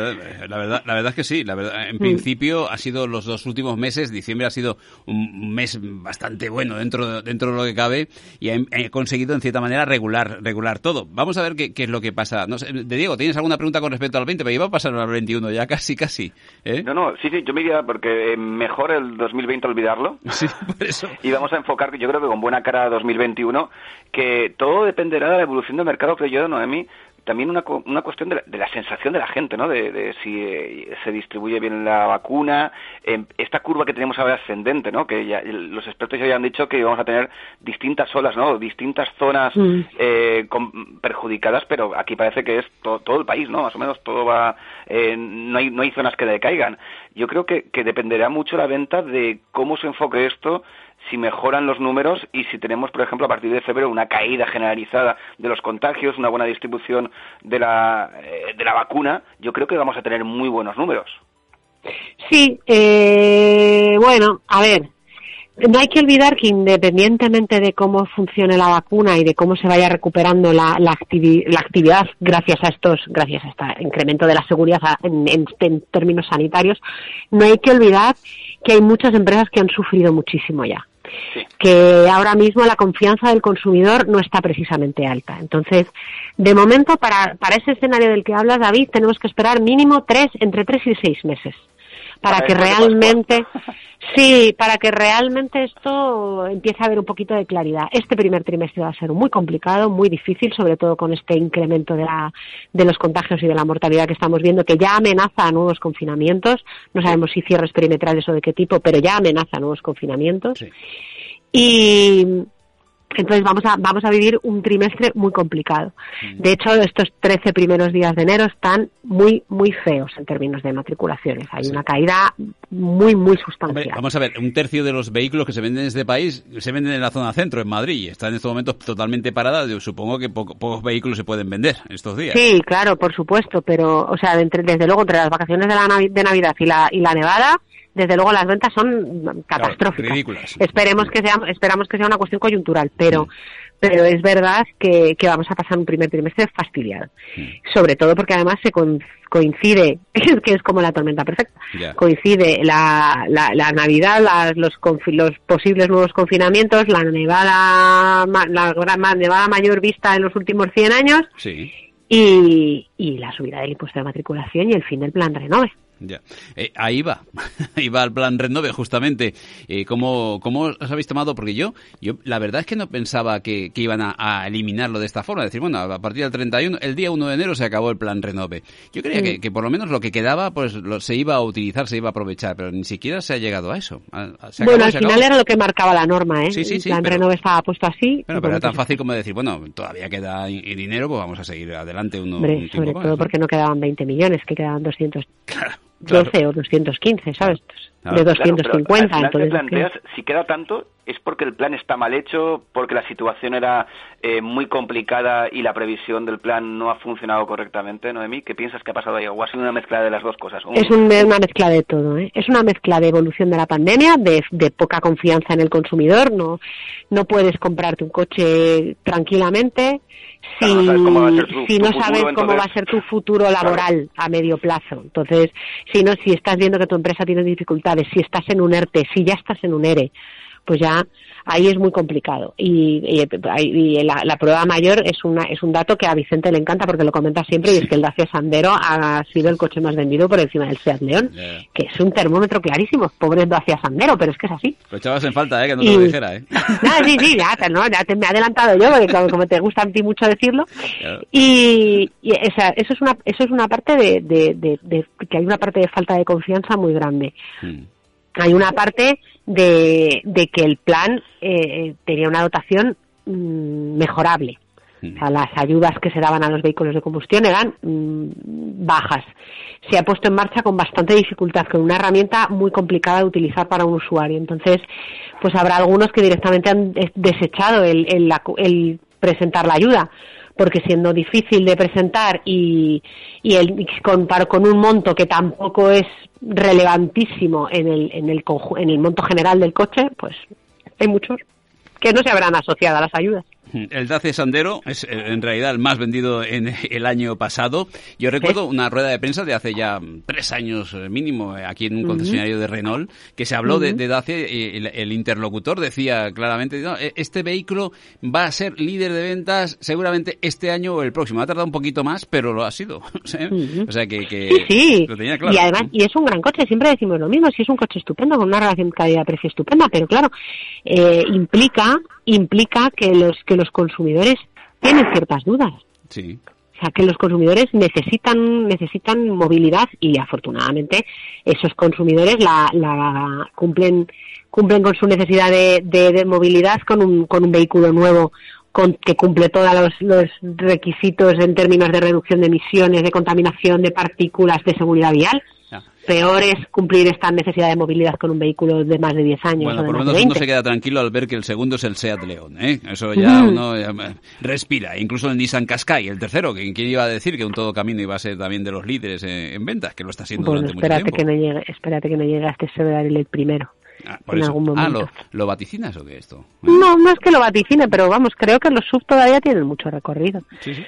la, verdad, la verdad es que sí. La verdad, en mm. principio ha sido los dos últimos meses. Diciembre ha sido un mes bastante bueno dentro, dentro de lo que cabe y he, conseguido en cierta manera regular, regular todo. Vamos a ver qué, qué es lo que pasa. No sé, de Diego, ¿tienes alguna pregunta con respecto al 20? Pero iba a pasar al 21 ya, casi, casi. ¿eh? No, no, sí, sí, yo me diría porque mejor el 2020 olvidarlo. Sí, por eso. Y vamos a enfocar, yo creo que con buena cara 2021, que todo dependerá de la evolución del mercado, creo yo, Noemi, también una, una cuestión de la, sensación de la gente, ¿no? De, si eh, se distribuye bien la vacuna, em, esta curva que tenemos ahora ascendente, ¿no? Que ya, los expertos ya han dicho que vamos a tener distintas olas, ¿no? Distintas zonas mm. eh, perjudicadas, pero aquí parece que es todo el país, ¿no? Más o menos todo va, eh, no hay no hay zonas que decaigan. Yo creo que, que dependerá mucho la venta de cómo se enfoque esto si mejoran los números y si tenemos, por ejemplo, a partir de febrero una caída generalizada de los contagios, una buena distribución de la, eh, de la vacuna, yo creo que vamos a tener muy buenos números. Sí, eh, bueno, a ver, no hay que olvidar que independientemente de cómo funcione la vacuna y de cómo se vaya recuperando la, la, actividad gracias a estos, gracias a este incremento de la seguridad en, términos sanitarios, no hay que olvidar que hay muchas empresas que han sufrido muchísimo ya que ahora mismo la confianza del consumidor no está precisamente alta. Entonces, de momento, para, para ese escenario del que hablas, David, tenemos que esperar mínimo tres, entre tres y seis meses para que realmente, sí, para que realmente esto empiece a haber un poquito de claridad. Este primer trimestre va a ser muy complicado, muy difícil, sobre todo con este incremento de, la, de los contagios y de la mortalidad que estamos viendo, que ya amenaza a nuevos confinamientos. No sabemos si cierres perimetrales o de qué tipo, pero ya amenaza a nuevos confinamientos. Y, entonces vamos a, vamos a vivir un trimestre muy complicado. De hecho, estos 13 primeros días de enero están muy, muy feos en términos de matriculaciones. Hay una caída muy, muy sustancial. vamos a ver, un tercio de los vehículos que se venden en este país se venden en la zona centro, en Madrid, y está en estos momentos totalmente parada. Yo supongo que pocos vehículos se pueden vender estos días. Sí, claro, por supuesto, pero, o sea, desde luego, entre las vacaciones de, la de Navidad y la, y la Nevada, desde luego las ventas son catastróficas. esperemos que sea, esperamos que sea una cuestión coyuntural, pero pero es verdad que, vamos a pasar un primer trimestre fastidiado. Sobre todo porque además se coincide, que es como la tormenta perfecta, coincide la, la, Navidad, los, los posibles nuevos confinamientos, la nevada, la, la nevada mayor vista en los últimos 100 años y, y la subida del impuesto de matriculación y el fin del plan Renove. Ya. Eh, ahí va, ahí va el plan Renove, justamente. Eh, ¿cómo, ¿Cómo os habéis tomado? Porque yo, yo la verdad es que no pensaba que, que iban a, eliminarlo de esta forma. Es decir, bueno, a partir del 31, el día 1 de enero se acabó el plan Renove. Yo creía que, que, por lo menos lo que quedaba, pues se iba a utilizar, se iba a aprovechar, pero ni siquiera se ha llegado a eso. bueno, al final era lo que marcaba la norma, ¿eh? el plan Renove estaba puesto así. pero era tan fácil como decir, bueno, todavía queda dinero, pues vamos a seguir adelante uno, Hombre, sobre todo porque no quedaban 20 millones, que quedaban 200. 12 o 215, ¿sabes? de 250. entonces, planteas, si queda tanto, es porque el plan está mal hecho, porque la situación era eh, muy complicada y la previsión del plan no ha funcionado correctamente, Noemí. ¿Qué piensas que ha pasado ahí? ¿O ha sido una mezcla de las dos cosas? Es una mezcla de todo. ¿eh? Es una mezcla de evolución de la pandemia, de, de poca confianza en el consumidor. No, no puedes comprarte un coche tranquilamente si, si no sabes cómo va a ser tu futuro laboral a medio plazo. Entonces, si no, si estás viendo que tu empresa tiene dificultades, si estás en un ERTE, si ya estás en un ERE, pues ya ahí es muy complicado. Y, la, prueba mayor es, una, es un dato que a Vicente le encanta porque lo comenta siempre y es que el Dacia Sandero ha sido el coche más vendido por encima del Seat León, que es un termómetro clarísimo. Pobre Dacia Sandero, pero es que es así. Lo echabas en falta, ¿eh? Que no te lo dijera, ¿eh? sí, sí, ya, ya te, me he adelantado yo, porque como, te gusta a ti mucho decirlo. Y, esa, eso, es una, eso es una parte de, de, que hay una parte de falta de confianza muy grande. Hmm. Hay una parte de, que el plan eh, tenía una dotación mm, mejorable. O sea, las ayudas que se daban a los vehículos de combustión eran mm, bajas. Se ha puesto en marcha con bastante dificultad, con una herramienta muy complicada de utilizar para un usuario. Entonces, pues habrá algunos que directamente han desechado el, el presentar la ayuda porque siendo difícil de presentar y, y, el, con, con un monto que tampoco es relevantísimo en el, en, el, en el monto general del coche, pues hay muchos que no se habrán asociado a las ayudas. El Dacia Sandero es eh, en realidad el más vendido en el año pasado. Yo recuerdo una rueda de prensa de hace ya tres años eh, mínimo eh, aquí en un concesionario de Renault que se habló de, Dacia y el, interlocutor decía claramente e, este vehículo va a ser líder de ventas seguramente este año o el próximo. Ha tardado un poquito más, pero lo ha sido. O sea que, sí, Lo tenía claro. Y además y es un gran coche. Siempre decimos lo mismo. Si es un coche estupendo con una relación calidad-precio estupenda, pero claro implica implica que los que los consumidores tienen ciertas dudas. Sí. O sea, que los consumidores necesitan necesitan movilidad y afortunadamente esos consumidores la, la cumplen cumplen con su necesidad de, de, movilidad con un, con un vehículo nuevo con, que cumple todos los, los, requisitos en términos de reducción de emisiones, de contaminación, de partículas, de seguridad vial peor es cumplir esta necesidad de movilidad con un vehículo de más de 10 años. Bueno, por lo menos uno se queda tranquilo al ver que el segundo es el Seat León. ¿eh? Eso ya uno respira. Incluso el Nissan Qashqai, el tercero, que quién iba a decir que un todo camino iba a ser también de los líderes en, ventas, que lo está haciendo durante mucho tiempo. Que no llegue, espérate que no llegue a este el primero. Ah, en algún ah, momento. Ah, ¿lo, vaticinas o qué esto? No, no es que lo vaticine, pero vamos, creo que los sub todavía tienen mucho recorrido. Sí, sí.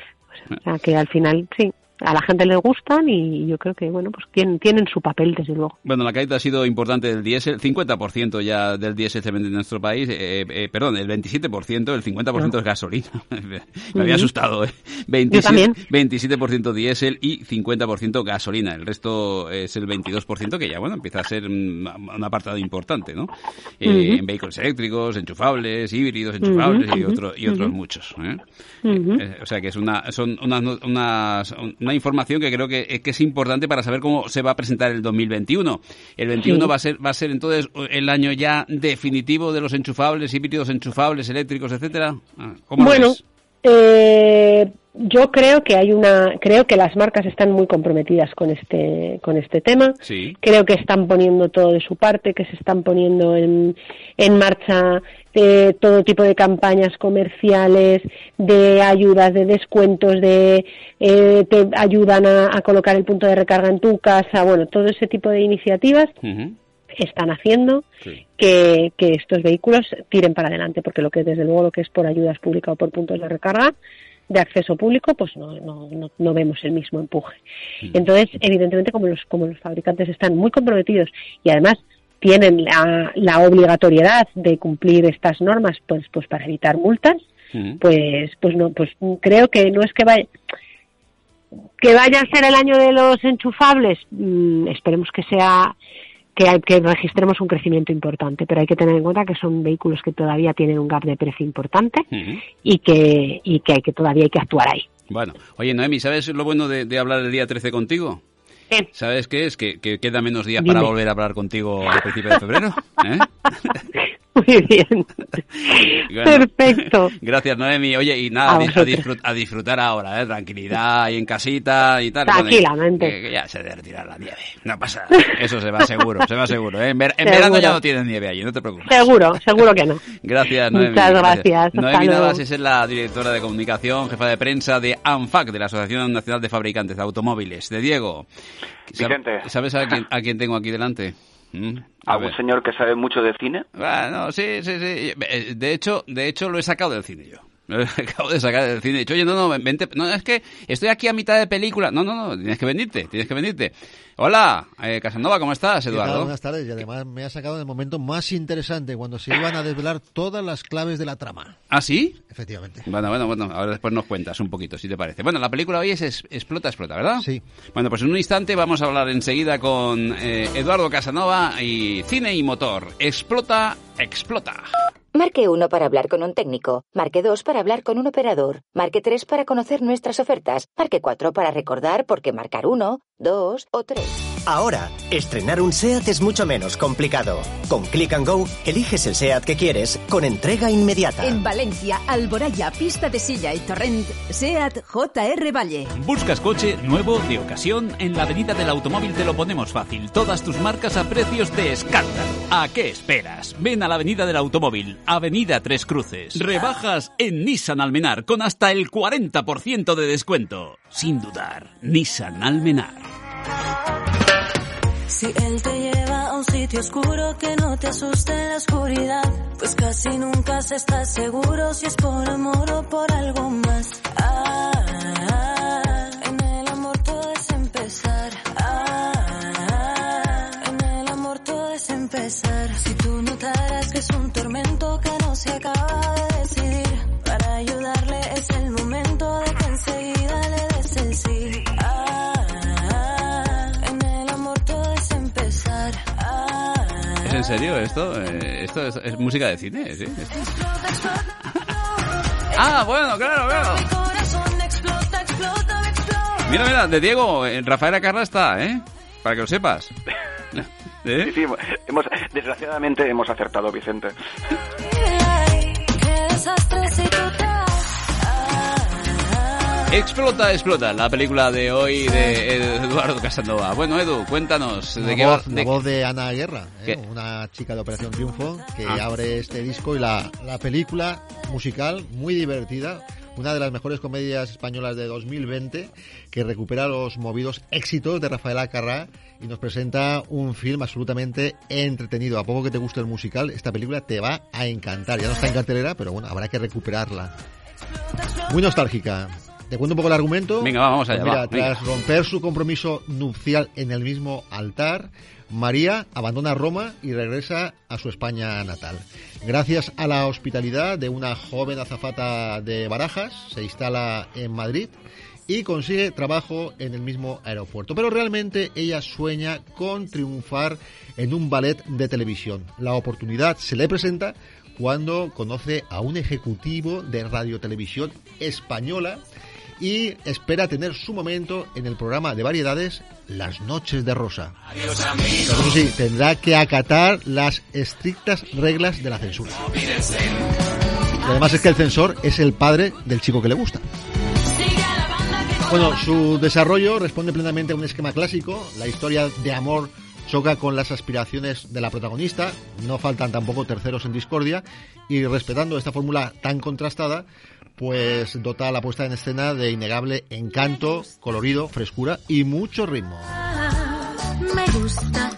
O sea, que al final, sí, a la gente le gustan y yo creo que bueno pues tienen, tienen su papel desde luego. Bueno, la caída ha sido importante del diésel, 50% ya del diésel se vende en nuestro país, eh, eh, perdón, el 27%, el 50% es gasolina. Me había asustado, ¿eh? 27, 27% diésel y 50% gasolina. El resto es el 22% que ya bueno empieza a ser un, apartado importante, ¿no? Eh, en vehículos eléctricos, enchufables, híbridos, enchufables y, otros y otros muchos. o sea que es una son unas, unas una información que creo que, es importante para saber cómo se va a presentar el 2021. El 21 va a ser va a ser entonces el año ya definitivo de los enchufables, híbridos enchufables, eléctricos, etcétera. Ah, bueno, eh, yo creo que hay una creo que las marcas están muy comprometidas con este con este tema creo que están poniendo todo de su parte que se están poniendo en, en marcha de todo tipo de campañas comerciales, de ayudas, de descuentos, de eh, te ayudan a, colocar el punto de recarga en tu casa, bueno, todo ese tipo de iniciativas. están haciendo que, que, estos vehículos tiren para adelante, porque lo que desde luego lo que es por ayudas públicas o por puntos de recarga de acceso público, pues no, no, no, vemos el mismo empuje. Entonces, evidentemente, como los, como los fabricantes están muy comprometidos y además tienen la, la obligatoriedad de cumplir estas normas pues pues para evitar multas pues pues no pues creo que no es que vaya que vaya a ser el año de los enchufables mm, esperemos que sea que, hay, que registremos un crecimiento importante, pero hay que tener en cuenta que son vehículos que todavía tienen un gap de precio importante y que y que hay que todavía hay que actuar ahí. Bueno, oye Noemi, ¿sabes lo bueno de, de hablar el día 13 contigo? ¿Sabes qué es? Que, que queda menos días para volver a hablar contigo a principios de febrero. ¿eh? Muy bien. Perfecto. Gracias, Noemi. Oye, y nada, a, disfrutar ahora, ¿eh? Tranquilidad y en casita y tal. Tranquilamente. que, ya se retirar la nieve. No pasa Eso se va seguro, se va seguro. ¿eh? En, verano ya no tienes nieve allí, no te preocupes. Seguro, seguro que no. Gracias, Noemi. Muchas gracias. Noemi Navas es la directora de comunicación, jefa de prensa de ANFAC, de la Asociación Nacional de Fabricantes de Automóviles. De Diego. Vicente. ¿Sabes a quién, a quién tengo aquí delante? ¿Algún señor que sabe mucho de cine? Bueno, sí, sí, sí. Eh, de hecho, de hecho lo he sacado del cine yo. Acabo de sacar del cine. He dicho, oye, no, no, vente. No, es que estoy aquí a mitad de película. No, no, no, tienes que venirte, tienes que venirte. Hola, eh, Casanova, ¿cómo estás, Eduardo? Buenas tardes, y además me ha sacado el momento más interesante, cuando se iban a desvelar todas las claves de la trama. ¿Ah, sí? Efectivamente. Bueno, bueno, bueno, ahora después nos cuentas un poquito, si te parece. Bueno, la película hoy es, Explota, Explota, ¿verdad? Sí. Bueno, pues en un instante vamos a hablar enseguida con eh, Eduardo Casanova y Cine y Motor. Explota, Explota. Marque 1 para hablar con un técnico. Marque 2 para hablar con un operador. Marque 3 para conocer nuestras ofertas. Marque 4 para recordar por qué marcar 1, 2 o 3. Ahora, estrenar un SEAT es mucho menos complicado. Con Click and Go, eliges el SEAT que quieres con entrega inmediata. En Valencia, Alboraya, Pista de Silla y Torrent, SEAT JR Valle. ¿Buscas coche nuevo, de ocasión? En la avenida del automóvil te lo ponemos fácil. Todas tus marcas a precios de escándalo. ¿A qué esperas? Ven a la avenida del automóvil, Avenida Tres Cruces. Rebajas en Nissan Almenar con hasta el 40% de descuento. Sin dudar, Nissan Almenar. Si él te lleva a un sitio oscuro que no te asuste la oscuridad, pues casi nunca se está seguro si es por amor o por algo más. Ah, en el amor todo es empezar. Ah, en el amor todo es empezar. Si tú notaras que es un tormento que no se acaba en serio esto? Eh, ¿Esto es, es música de cine? ¿sí? Ah, bueno, claro, claro. Mira, mira, de Diego, eh, Rafaela Carla está, ¿eh? Para que lo sepas. ¿Eh? Sí, sí, hemos, desgraciadamente hemos acertado, Vicente. Explota, explota, la película de hoy de Eduardo Casanova. Bueno, Edu, cuéntanos La de qué voz, va. la de- voz de Ana Guerra, ¿eh? Una chica de Operación Triunfo que Ah. abre este disco y la, la película musical muy divertida, una de las mejores comedias españolas de 2020 que recupera los movidos éxitos de Rafaela Carrá y nos presenta un film absolutamente entretenido. A poco que te guste el musical, esta película te va a encantar. Ya no está en cartelera, pero bueno, habrá que recuperarla. Muy nostálgica. Te cuento un poco el argumento. Venga, va, vamos allá, Pues mira, va, venga. tras romper su compromiso nupcial en el mismo altar, María abandona Roma y regresa a su España natal. Gracias a la hospitalidad de una joven azafata de Barajas, se instala en Madrid y consigue trabajo en el mismo aeropuerto. Pero realmente ella sueña con triunfar en un ballet de televisión. La oportunidad se le presenta cuando conoce a un ejecutivo de radiotelevisión española y espera tener su momento en el programa de variedades Las Noches de Rosa. Eso sí, tendrá que acatar las estrictas reglas de la censura. Y además es que el censor es el padre del chico que le gusta. Bueno, su desarrollo responde plenamente a un esquema clásico. La historia de amor choca con las aspiraciones de la protagonista. No faltan tampoco terceros en discordia. Y respetando esta fórmula tan contrastada, pues dota la puesta en escena de innegable encanto, colorido, frescura y mucho ritmo. Me gusta.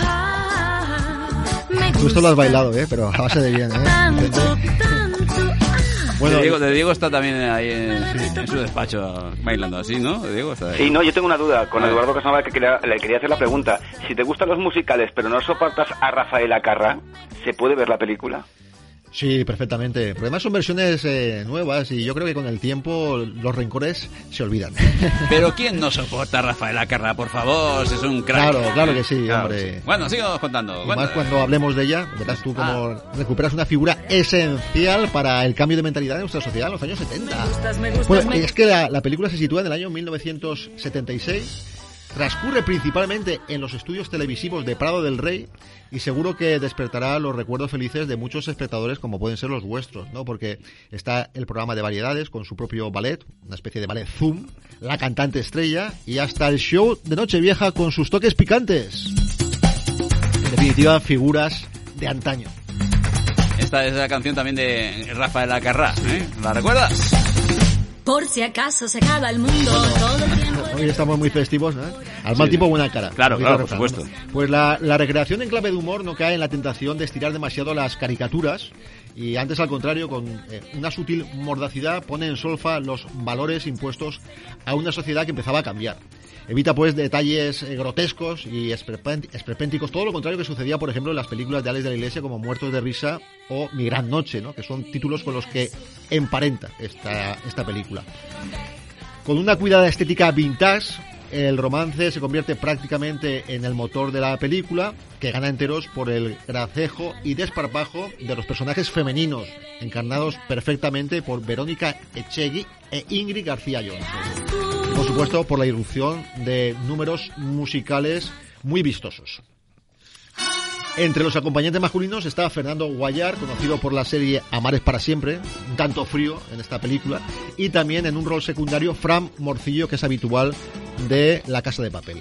Ah, me Tú esto lo has bailado, ¿eh? Pero a base de bien, ¿eh? tanto, tanto. de, Diego, de Diego está también ahí en, en su despacho bailando así, ¿no? De Diego está ahí. Sí, no, yo tengo una duda con. Eduardo Casanova que quería- le quería hacer la pregunta. Si te gustan los musicales pero no soportas a Rafaela Carrá, ¿se puede ver la película? Sí, perfectamente. Pero además son versiones eh, nuevas y yo creo que con el tiempo los rencores se olvidan. Pero ¿quién no soporta a Rafaela Carrá, por favor? Es un crack. Claro, claro que sí, Claro, hombre. sí. Bueno, sigamos contando. Y Bueno, más cuando hablemos de ella, verás tú cómo recuperas una figura esencial para el cambio de mentalidad de nuestra sociedad en los años 70. me gustas, Bueno, me es que la, la película se sitúa en el año 1976, transcurre principalmente en los estudios televisivos de Prado del Rey y seguro que despertará los recuerdos felices de muchos espectadores como pueden ser los vuestros, ¿no? Porque está el programa de variedades con su propio ballet, una especie de ballet Zoom, la cantante estrella y hasta el show de Nochevieja con sus toques picantes. En definitiva, figuras de antaño. esta es la canción también de Rafaela Carrá, ¿eh? ¿La recuerdas? Por si acaso se acaba el mundo, todo el tiempo. Hoy estamos muy festivos, ¿no? Al mal Sí. tipo buena cara. Claro, claro, por supuesto. Pues la, la recreación en clave de humor no cae en la tentación de estirar demasiado las caricaturas y antes al contrario, con eh, una sutil mordacidad pone en solfa los valores impuestos a una sociedad que empezaba a cambiar. Evita pues detalles eh, grotescos y esperpénticos, todo lo contrario que sucedía, por ejemplo, en las películas de Alex de la Iglesia como Muertos de Risa o Mi Gran Noche, ¿no? que son títulos con los que emparenta esta, esta película. Con una cuidada estética vintage, el romance se convierte prácticamente en el motor de la película, que gana enteros por el gracejo y desparpajo de los personajes femeninos, encarnados perfectamente por Verónica Echegui e Ingrid García Jones. Por supuesto, supuesto por la irrupción de números musicales muy vistosos. Entre los acompañantes masculinos está Fernando Guayar, conocido por la serie Amares para siempre, un tanto frío en esta película, y también en un rol secundario Fran Morcillo, que es habitual de La Casa de Papel.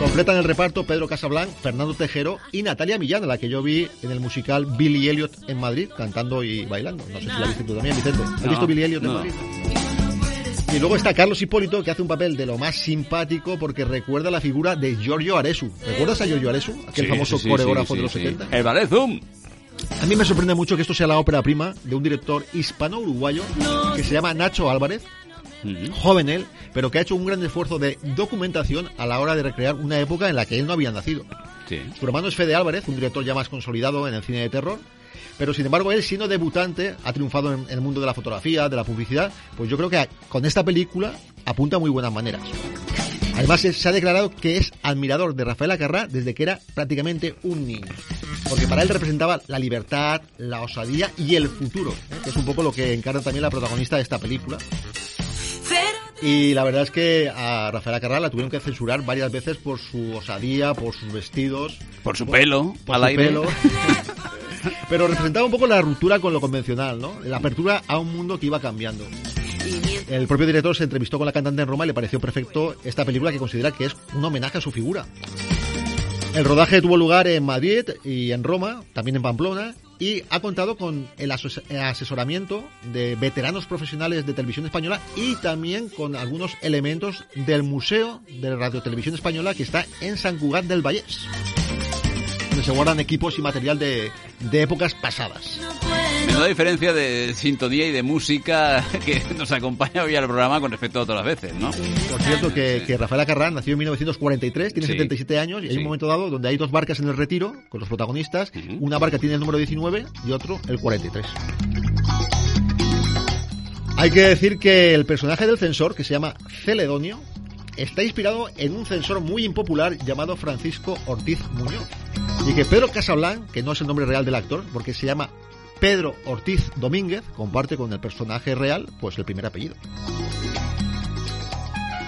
Completan el reparto Pedro Casablanc, Fernando Tejero y Natalia Millán, a la que yo vi en el musical Billy Elliot en Madrid, cantando y bailando. No sé si la viste tú también, Vicente. ¿Has No, visto Billy Elliot en. Madrid? Y luego está Carlos Hipólito, que hace un papel de lo más simpático porque recuerda la figura de Giorgio Aresu. ¿Recuerdas a Giorgio Aresu? Aquel Sí, famoso sí, coreógrafo de los sí. 70. El ballet Zoom. A mí me sorprende mucho que esto sea la ópera prima de un director hispano-uruguayo que se llama Nacho Álvarez, joven él, pero que ha hecho un gran esfuerzo de documentación a la hora de recrear una época en la que él no había nacido. Su hermano es Fede Álvarez, un director ya más consolidado en el cine de terror, pero sin embargo él, siendo debutante, ha triunfado en, el mundo de la fotografía, de la publicidad, pues yo creo que con esta película apunta muy buenas maneras. Además, se ha declarado que es admirador de Rafael Acarrá desde que era prácticamente un niño. Porque para él representaba la libertad, la osadía y el futuro, ¿eh? que es un poco lo que encarna también la protagonista de esta película. Y la verdad es que a Rafael Acarrá la tuvieron que censurar varias veces por su osadía, por sus vestidos. Por su pelo, por al su aire. pelo. Pero representaba un poco la ruptura con lo convencional, ¿no? La apertura a un mundo que iba cambiando. El propio director se entrevistó con la cantante en Roma y le pareció perfecto esta película que considera que es un homenaje a su figura. El rodaje tuvo lugar en Madrid y en Roma, también en Pamplona, y ha contado con el asesoramiento de veteranos profesionales de televisión española y también con algunos elementos del Museo de Radio Televisión Española que está en San Cugat del Vallés, donde se guardan equipos y material de, de épocas pasadas. Menuda diferencia de sintonía y de música que nos acompaña hoy al programa con respecto a otras veces, ¿no? Por cierto, que, que Rafael Acarrán nació en 1943, tiene Sí. 77 años, y hay Sí. un momento dado donde hay dos barcas en el retiro con los protagonistas. Una barca tiene el número 19 y otro el 43. Hay que decir que el personaje del censor, que se llama Celedonio, está inspirado en un censor muy impopular llamado Francisco Ortiz Muñoz. Y que Pedro Casablanc, que no es el nombre real del actor, porque se llama Pedro Ortiz Domínguez, comparte con el personaje real, pues el primer apellido.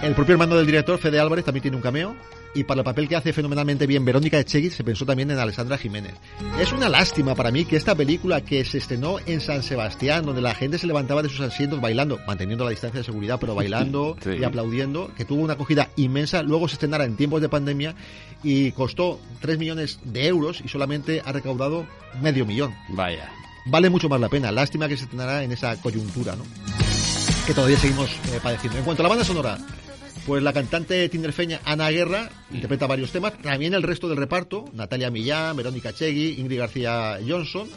El propio hermano del director, Fede Álvarez, también tiene un cameo. Y para el papel que hace fenomenalmente bien Verónica Echegui, se pensó también en Alessandra Jiménez. Es una lástima para mí que esta película que se estrenó en San Sebastián, donde la gente se levantaba de sus asientos bailando, manteniendo la distancia de seguridad, pero bailando Sí. y aplaudiendo, que tuvo una acogida inmensa, luego se estrenara en tiempos de pandemia y costó 3 millones de euros y solamente ha recaudado medio millón. Vaya. Vale mucho más la pena. Lástima que se estrenara en esa coyuntura, ¿no? Que todavía seguimos eh, padeciendo. En cuanto a la banda sonora, pues la cantante tinderfeña Ana Guerra interpreta varios temas, también el resto del reparto, Natalia Millán, Verónica Chegui, Ingrid García Johnson.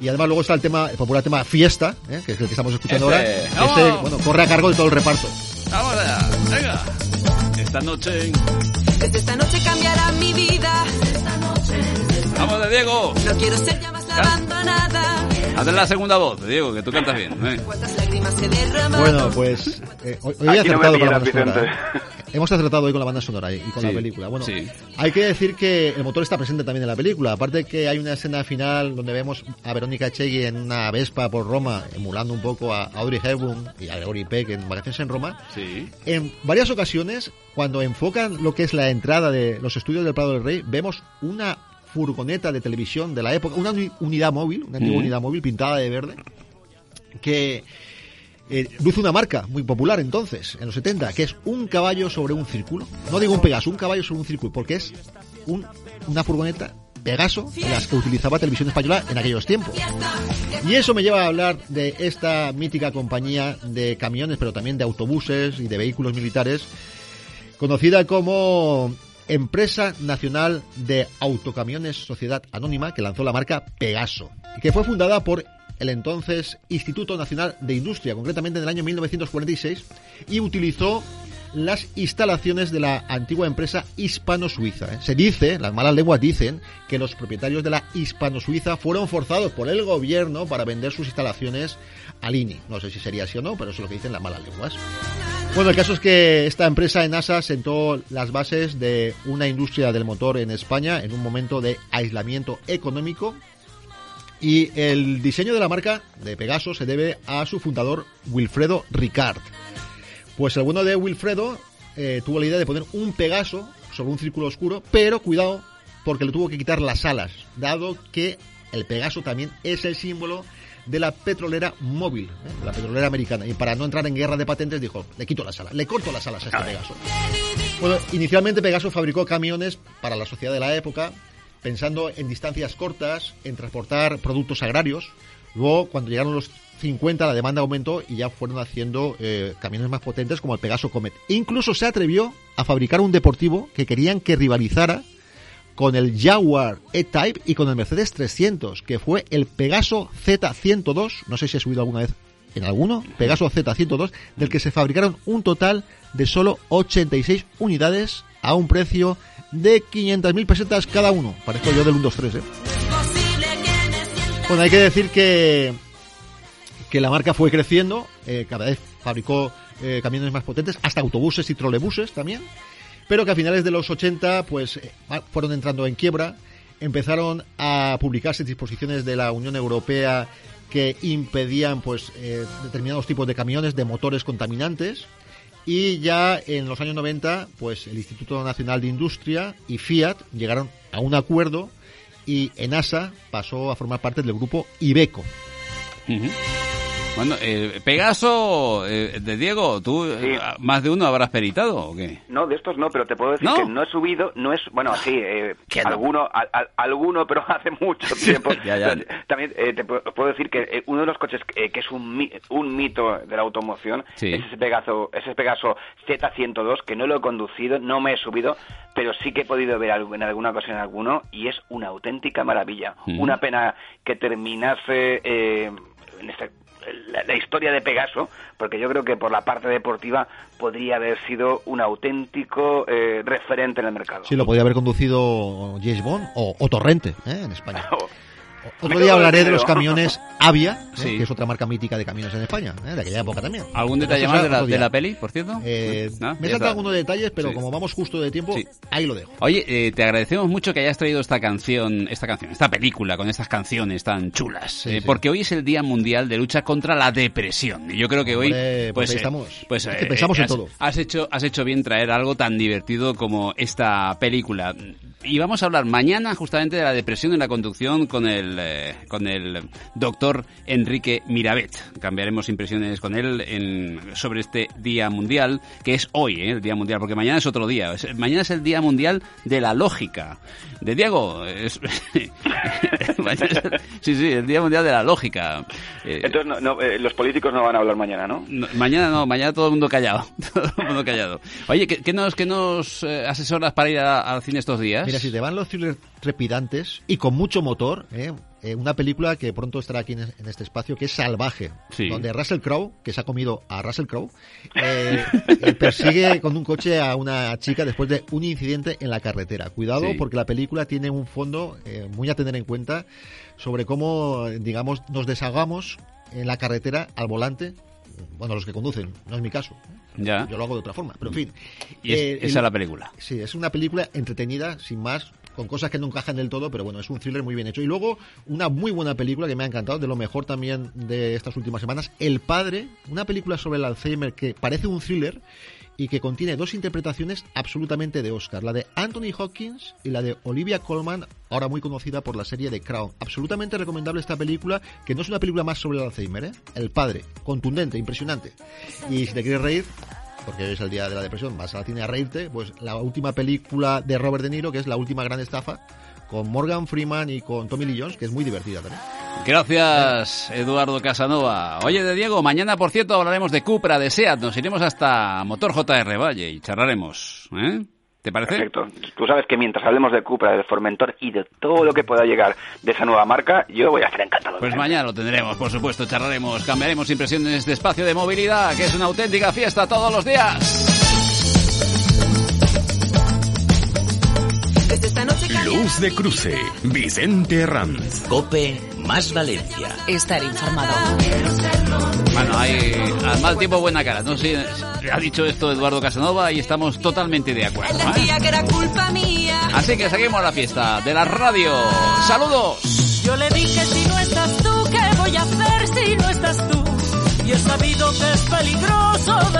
Y además luego está el tema, el popular tema Fiesta, ¿eh? que es el que estamos escuchando Ese, ahora. ¡vamos! Ese, bueno, corre a cargo de todo el reparto. Vamos allá, venga. Esta noche. Desde esta noche cambiará mi vida. Vamos de Diego. No quiero ser ya más la abandonada. Haz la segunda voz, Diego, que tú cantas bien. ¿eh? Bueno, pues eh, hoy, hoy he Aquí no acertado con la banda sonora. ¿eh? Hemos acertado hoy con la banda sonora y y con la Sí, película. Bueno, sí. hay que decir que el motor está presente también en la película. Aparte que hay una escena final donde vemos a Verónica Echegui en una Vespa por Roma, emulando un poco a Audrey Hepburn y a Gregory Peck en Vacaciones en Roma. Sí. En varias ocasiones, cuando enfocan lo que es la entrada de los estudios del Prado del Rey, vemos una furgoneta de televisión de la época, una uni- unidad móvil, una antigua Mm. unidad móvil pintada de verde, que eh, luce una marca muy popular entonces, en los 70, que es un caballo sobre un círculo. No digo un Pegaso, un caballo sobre un círculo, porque es un- una furgoneta Pegaso, de las que utilizaba Televisión Española en aquellos tiempos. Y eso me lleva a hablar de esta mítica compañía de camiones, pero también de autobuses y de vehículos militares, conocida como Empresa Nacional de Autocamiones Sociedad Anónima, que lanzó la marca Pegaso, que fue fundada por el entonces Instituto Nacional de Industria, concretamente en el año 1946, y utilizó las instalaciones de la antigua empresa hispano-suiza. ¿eh? Se dice, las malas lenguas dicen, que los propietarios de la hispano-suiza fueron forzados por el gobierno para vender sus instalaciones al INI. No sé si sería así o no, pero eso es lo que dicen las malas lenguas. Bueno, el caso es que esta empresa en NASA sentó las bases de una industria del motor en España en un momento de aislamiento económico y el diseño de la marca de Pegaso se debe a su fundador Wilfredo Ricard. Pues el bueno de Wilfredo eh, tuvo la idea de poner un Pegaso sobre un círculo oscuro, pero cuidado, porque le tuvo que quitar las alas, dado que el Pegaso también es el símbolo de la petrolera móvil, ¿eh? la petrolera americana. Y para no entrar en guerra de patentes dijo, le quito las alas, le corto las alas a este Pegaso. Bueno, inicialmente Pegaso fabricó camiones para la sociedad de la época, pensando en distancias cortas, en transportar productos agrarios. Luego, cuando llegaron los 50, la demanda aumentó y ya fueron haciendo eh, camiones más potentes como el Pegaso Comet. Incluso se atrevió a fabricar un deportivo que querían que rivalizara con el Jaguar E-Type y con el Mercedes 300, que fue el Pegaso Z102, no sé si he subido alguna vez en alguno, Pegaso Z102, del que se fabricaron un total de solo 86 unidades a un precio de 500.000 pesetas cada uno. Parezco yo del 1, 2, 3, ¿eh? Bueno, hay que decir que, que la marca fue creciendo, eh, cada vez fabricó eh, camiones más potentes, hasta autobuses y trolebuses también, pero que a finales de los 80 pues eh, fueron entrando en quiebra, empezaron a publicarse disposiciones de la Unión Europea que impedían pues eh, determinados tipos de camiones de motores contaminantes y ya en los años 90 pues el Instituto Nacional de Industria y Fiat llegaron a un acuerdo y ENASA pasó a formar parte del grupo Ibeco. Bueno, eh, Pegaso, eh, de Diego, ¿tú eh, más de uno habrás peritado o qué? No, de estos no, pero te puedo decir ¿No? que no he subido, no es, bueno, sí, eh, alguno, al- al- alguno, pero hace mucho tiempo. Ya, ya. También eh, te pu- puedo decir que eh, uno de los coches eh, que es un, un mito de la automoción Sí. es ese Pegaso, ese Pegaso Z102, que no lo he conducido, no me he subido, pero sí que he podido ver en alguna ocasión alguno y es una auténtica maravilla. Ujú. Una pena que terminase eh, en este la, la historia de Pegaso, porque yo creo que por la parte deportiva podría haber sido un auténtico eh, referente en el mercado. Sí, lo podía haber conducido James Bond o, o Torrente ¿eh? en España. Otro día hablaré de los camiones Avia, ¿eh? Sí. que es otra marca mítica de camiones en España, ¿eh? de aquella época también. ¿Algún detalle más de la, de peli, por cierto? Eh, ¿No? me está. algunos detalles, pero Sí. como vamos justo de tiempo, Sí. ahí lo dejo. Oye, eh, te agradecemos mucho que hayas traído esta canción, esta canción, esta película con estas canciones tan chulas, eh, porque hoy es el Día Mundial de Lucha contra la Depresión. Y yo creo que hoy, Hombre, pues ahí eh, estamos. pues Es que pensamos en has, todo. Has hecho, has hecho bien traer algo tan divertido como esta película. Y vamos a hablar mañana justamente de la depresión en la conducción con el, eh, con el doctor Enrique Mirabet. Cambiaremos impresiones con él en, sobre este Día Mundial, que es hoy, eh, el Día Mundial, porque mañana es otro día. Es- mañana es el Día Mundial de la Lógica. De Diego, es- sí, sí, el Día Mundial de la Lógica. Eh, Entonces no, no, eh, los políticos no van a hablar mañana, ¿no? no, mañana no, mañana todo el mundo callado. Todo el mundo callado. Oye, ¿qué, qué nos, qué nos asesoras para ir al cine estos días? Mira, si te van los thrillers trepidantes y con mucho motor, ¿eh? Eh, una película que pronto estará aquí en, en este espacio, que es Salvaje, Sí. donde Russell Crowe, que se ha comido a Russell Crowe, eh, persigue con un coche a una chica después de un incidente en la carretera. Cuidado Sí. porque la película tiene un fondo eh, muy a tener en cuenta sobre cómo, digamos, nos deshagamos en la carretera al volante. Bueno, los que conducen, no es mi caso. Ya. Yo lo hago de otra forma, pero en fin. Y es- Eh, esa es la película. Sí, es una película entretenida, sin más, con cosas que no encajan del todo, pero bueno, es un thriller muy bien hecho. Y luego, una muy buena película que me ha encantado, de lo mejor también de estas últimas semanas, El Padre, una película sobre el Alzheimer que parece un thriller y que contiene dos interpretaciones absolutamente de Oscar, la de Anthony Hopkins y la de Olivia Colman, ahora muy conocida por la serie de Crown. Absolutamente recomendable esta película, que no es una película más sobre el Alzheimer, ¿eh? El Padre, contundente, impresionante. Y si te quieres reír, porque hoy es el día de la depresión, vas al cine a reírte, pues la última película de Robert De Niro, que es La última gran estafa, con Morgan Freeman y con Tommy Lee Jones, que es muy divertida también. Gracias, Eduardo Casanova. Oye, de Diego, mañana, por cierto, hablaremos de Cupra, de SEAT. Nos iremos hasta Motor JR Valle y charlaremos. ¿eh? ¿Te parece? Perfecto. Tú sabes que mientras hablemos de Cupra, de Formentor y de todo lo que pueda llegar de esa nueva marca, yo voy a estar encantado. Pues mañana lo tendremos, por supuesto, charlaremos, cambiaremos impresiones de espacio de movilidad, que es una auténtica fiesta todos los días. Luz de cruce. Vicente Ranz. Cope más Valencia. Estar informado. Bueno, hay al mal tiempo buena cara. No sé, ha dicho esto Eduardo Casanova y estamos totalmente de acuerdo. ¿eh? Que era culpa mía. Así que seguimos la fiesta de la radio. ¡Saludos! Yo le dije si no estás tú, ¿qué voy a hacer si no estás tú? Y he sabido que es peligroso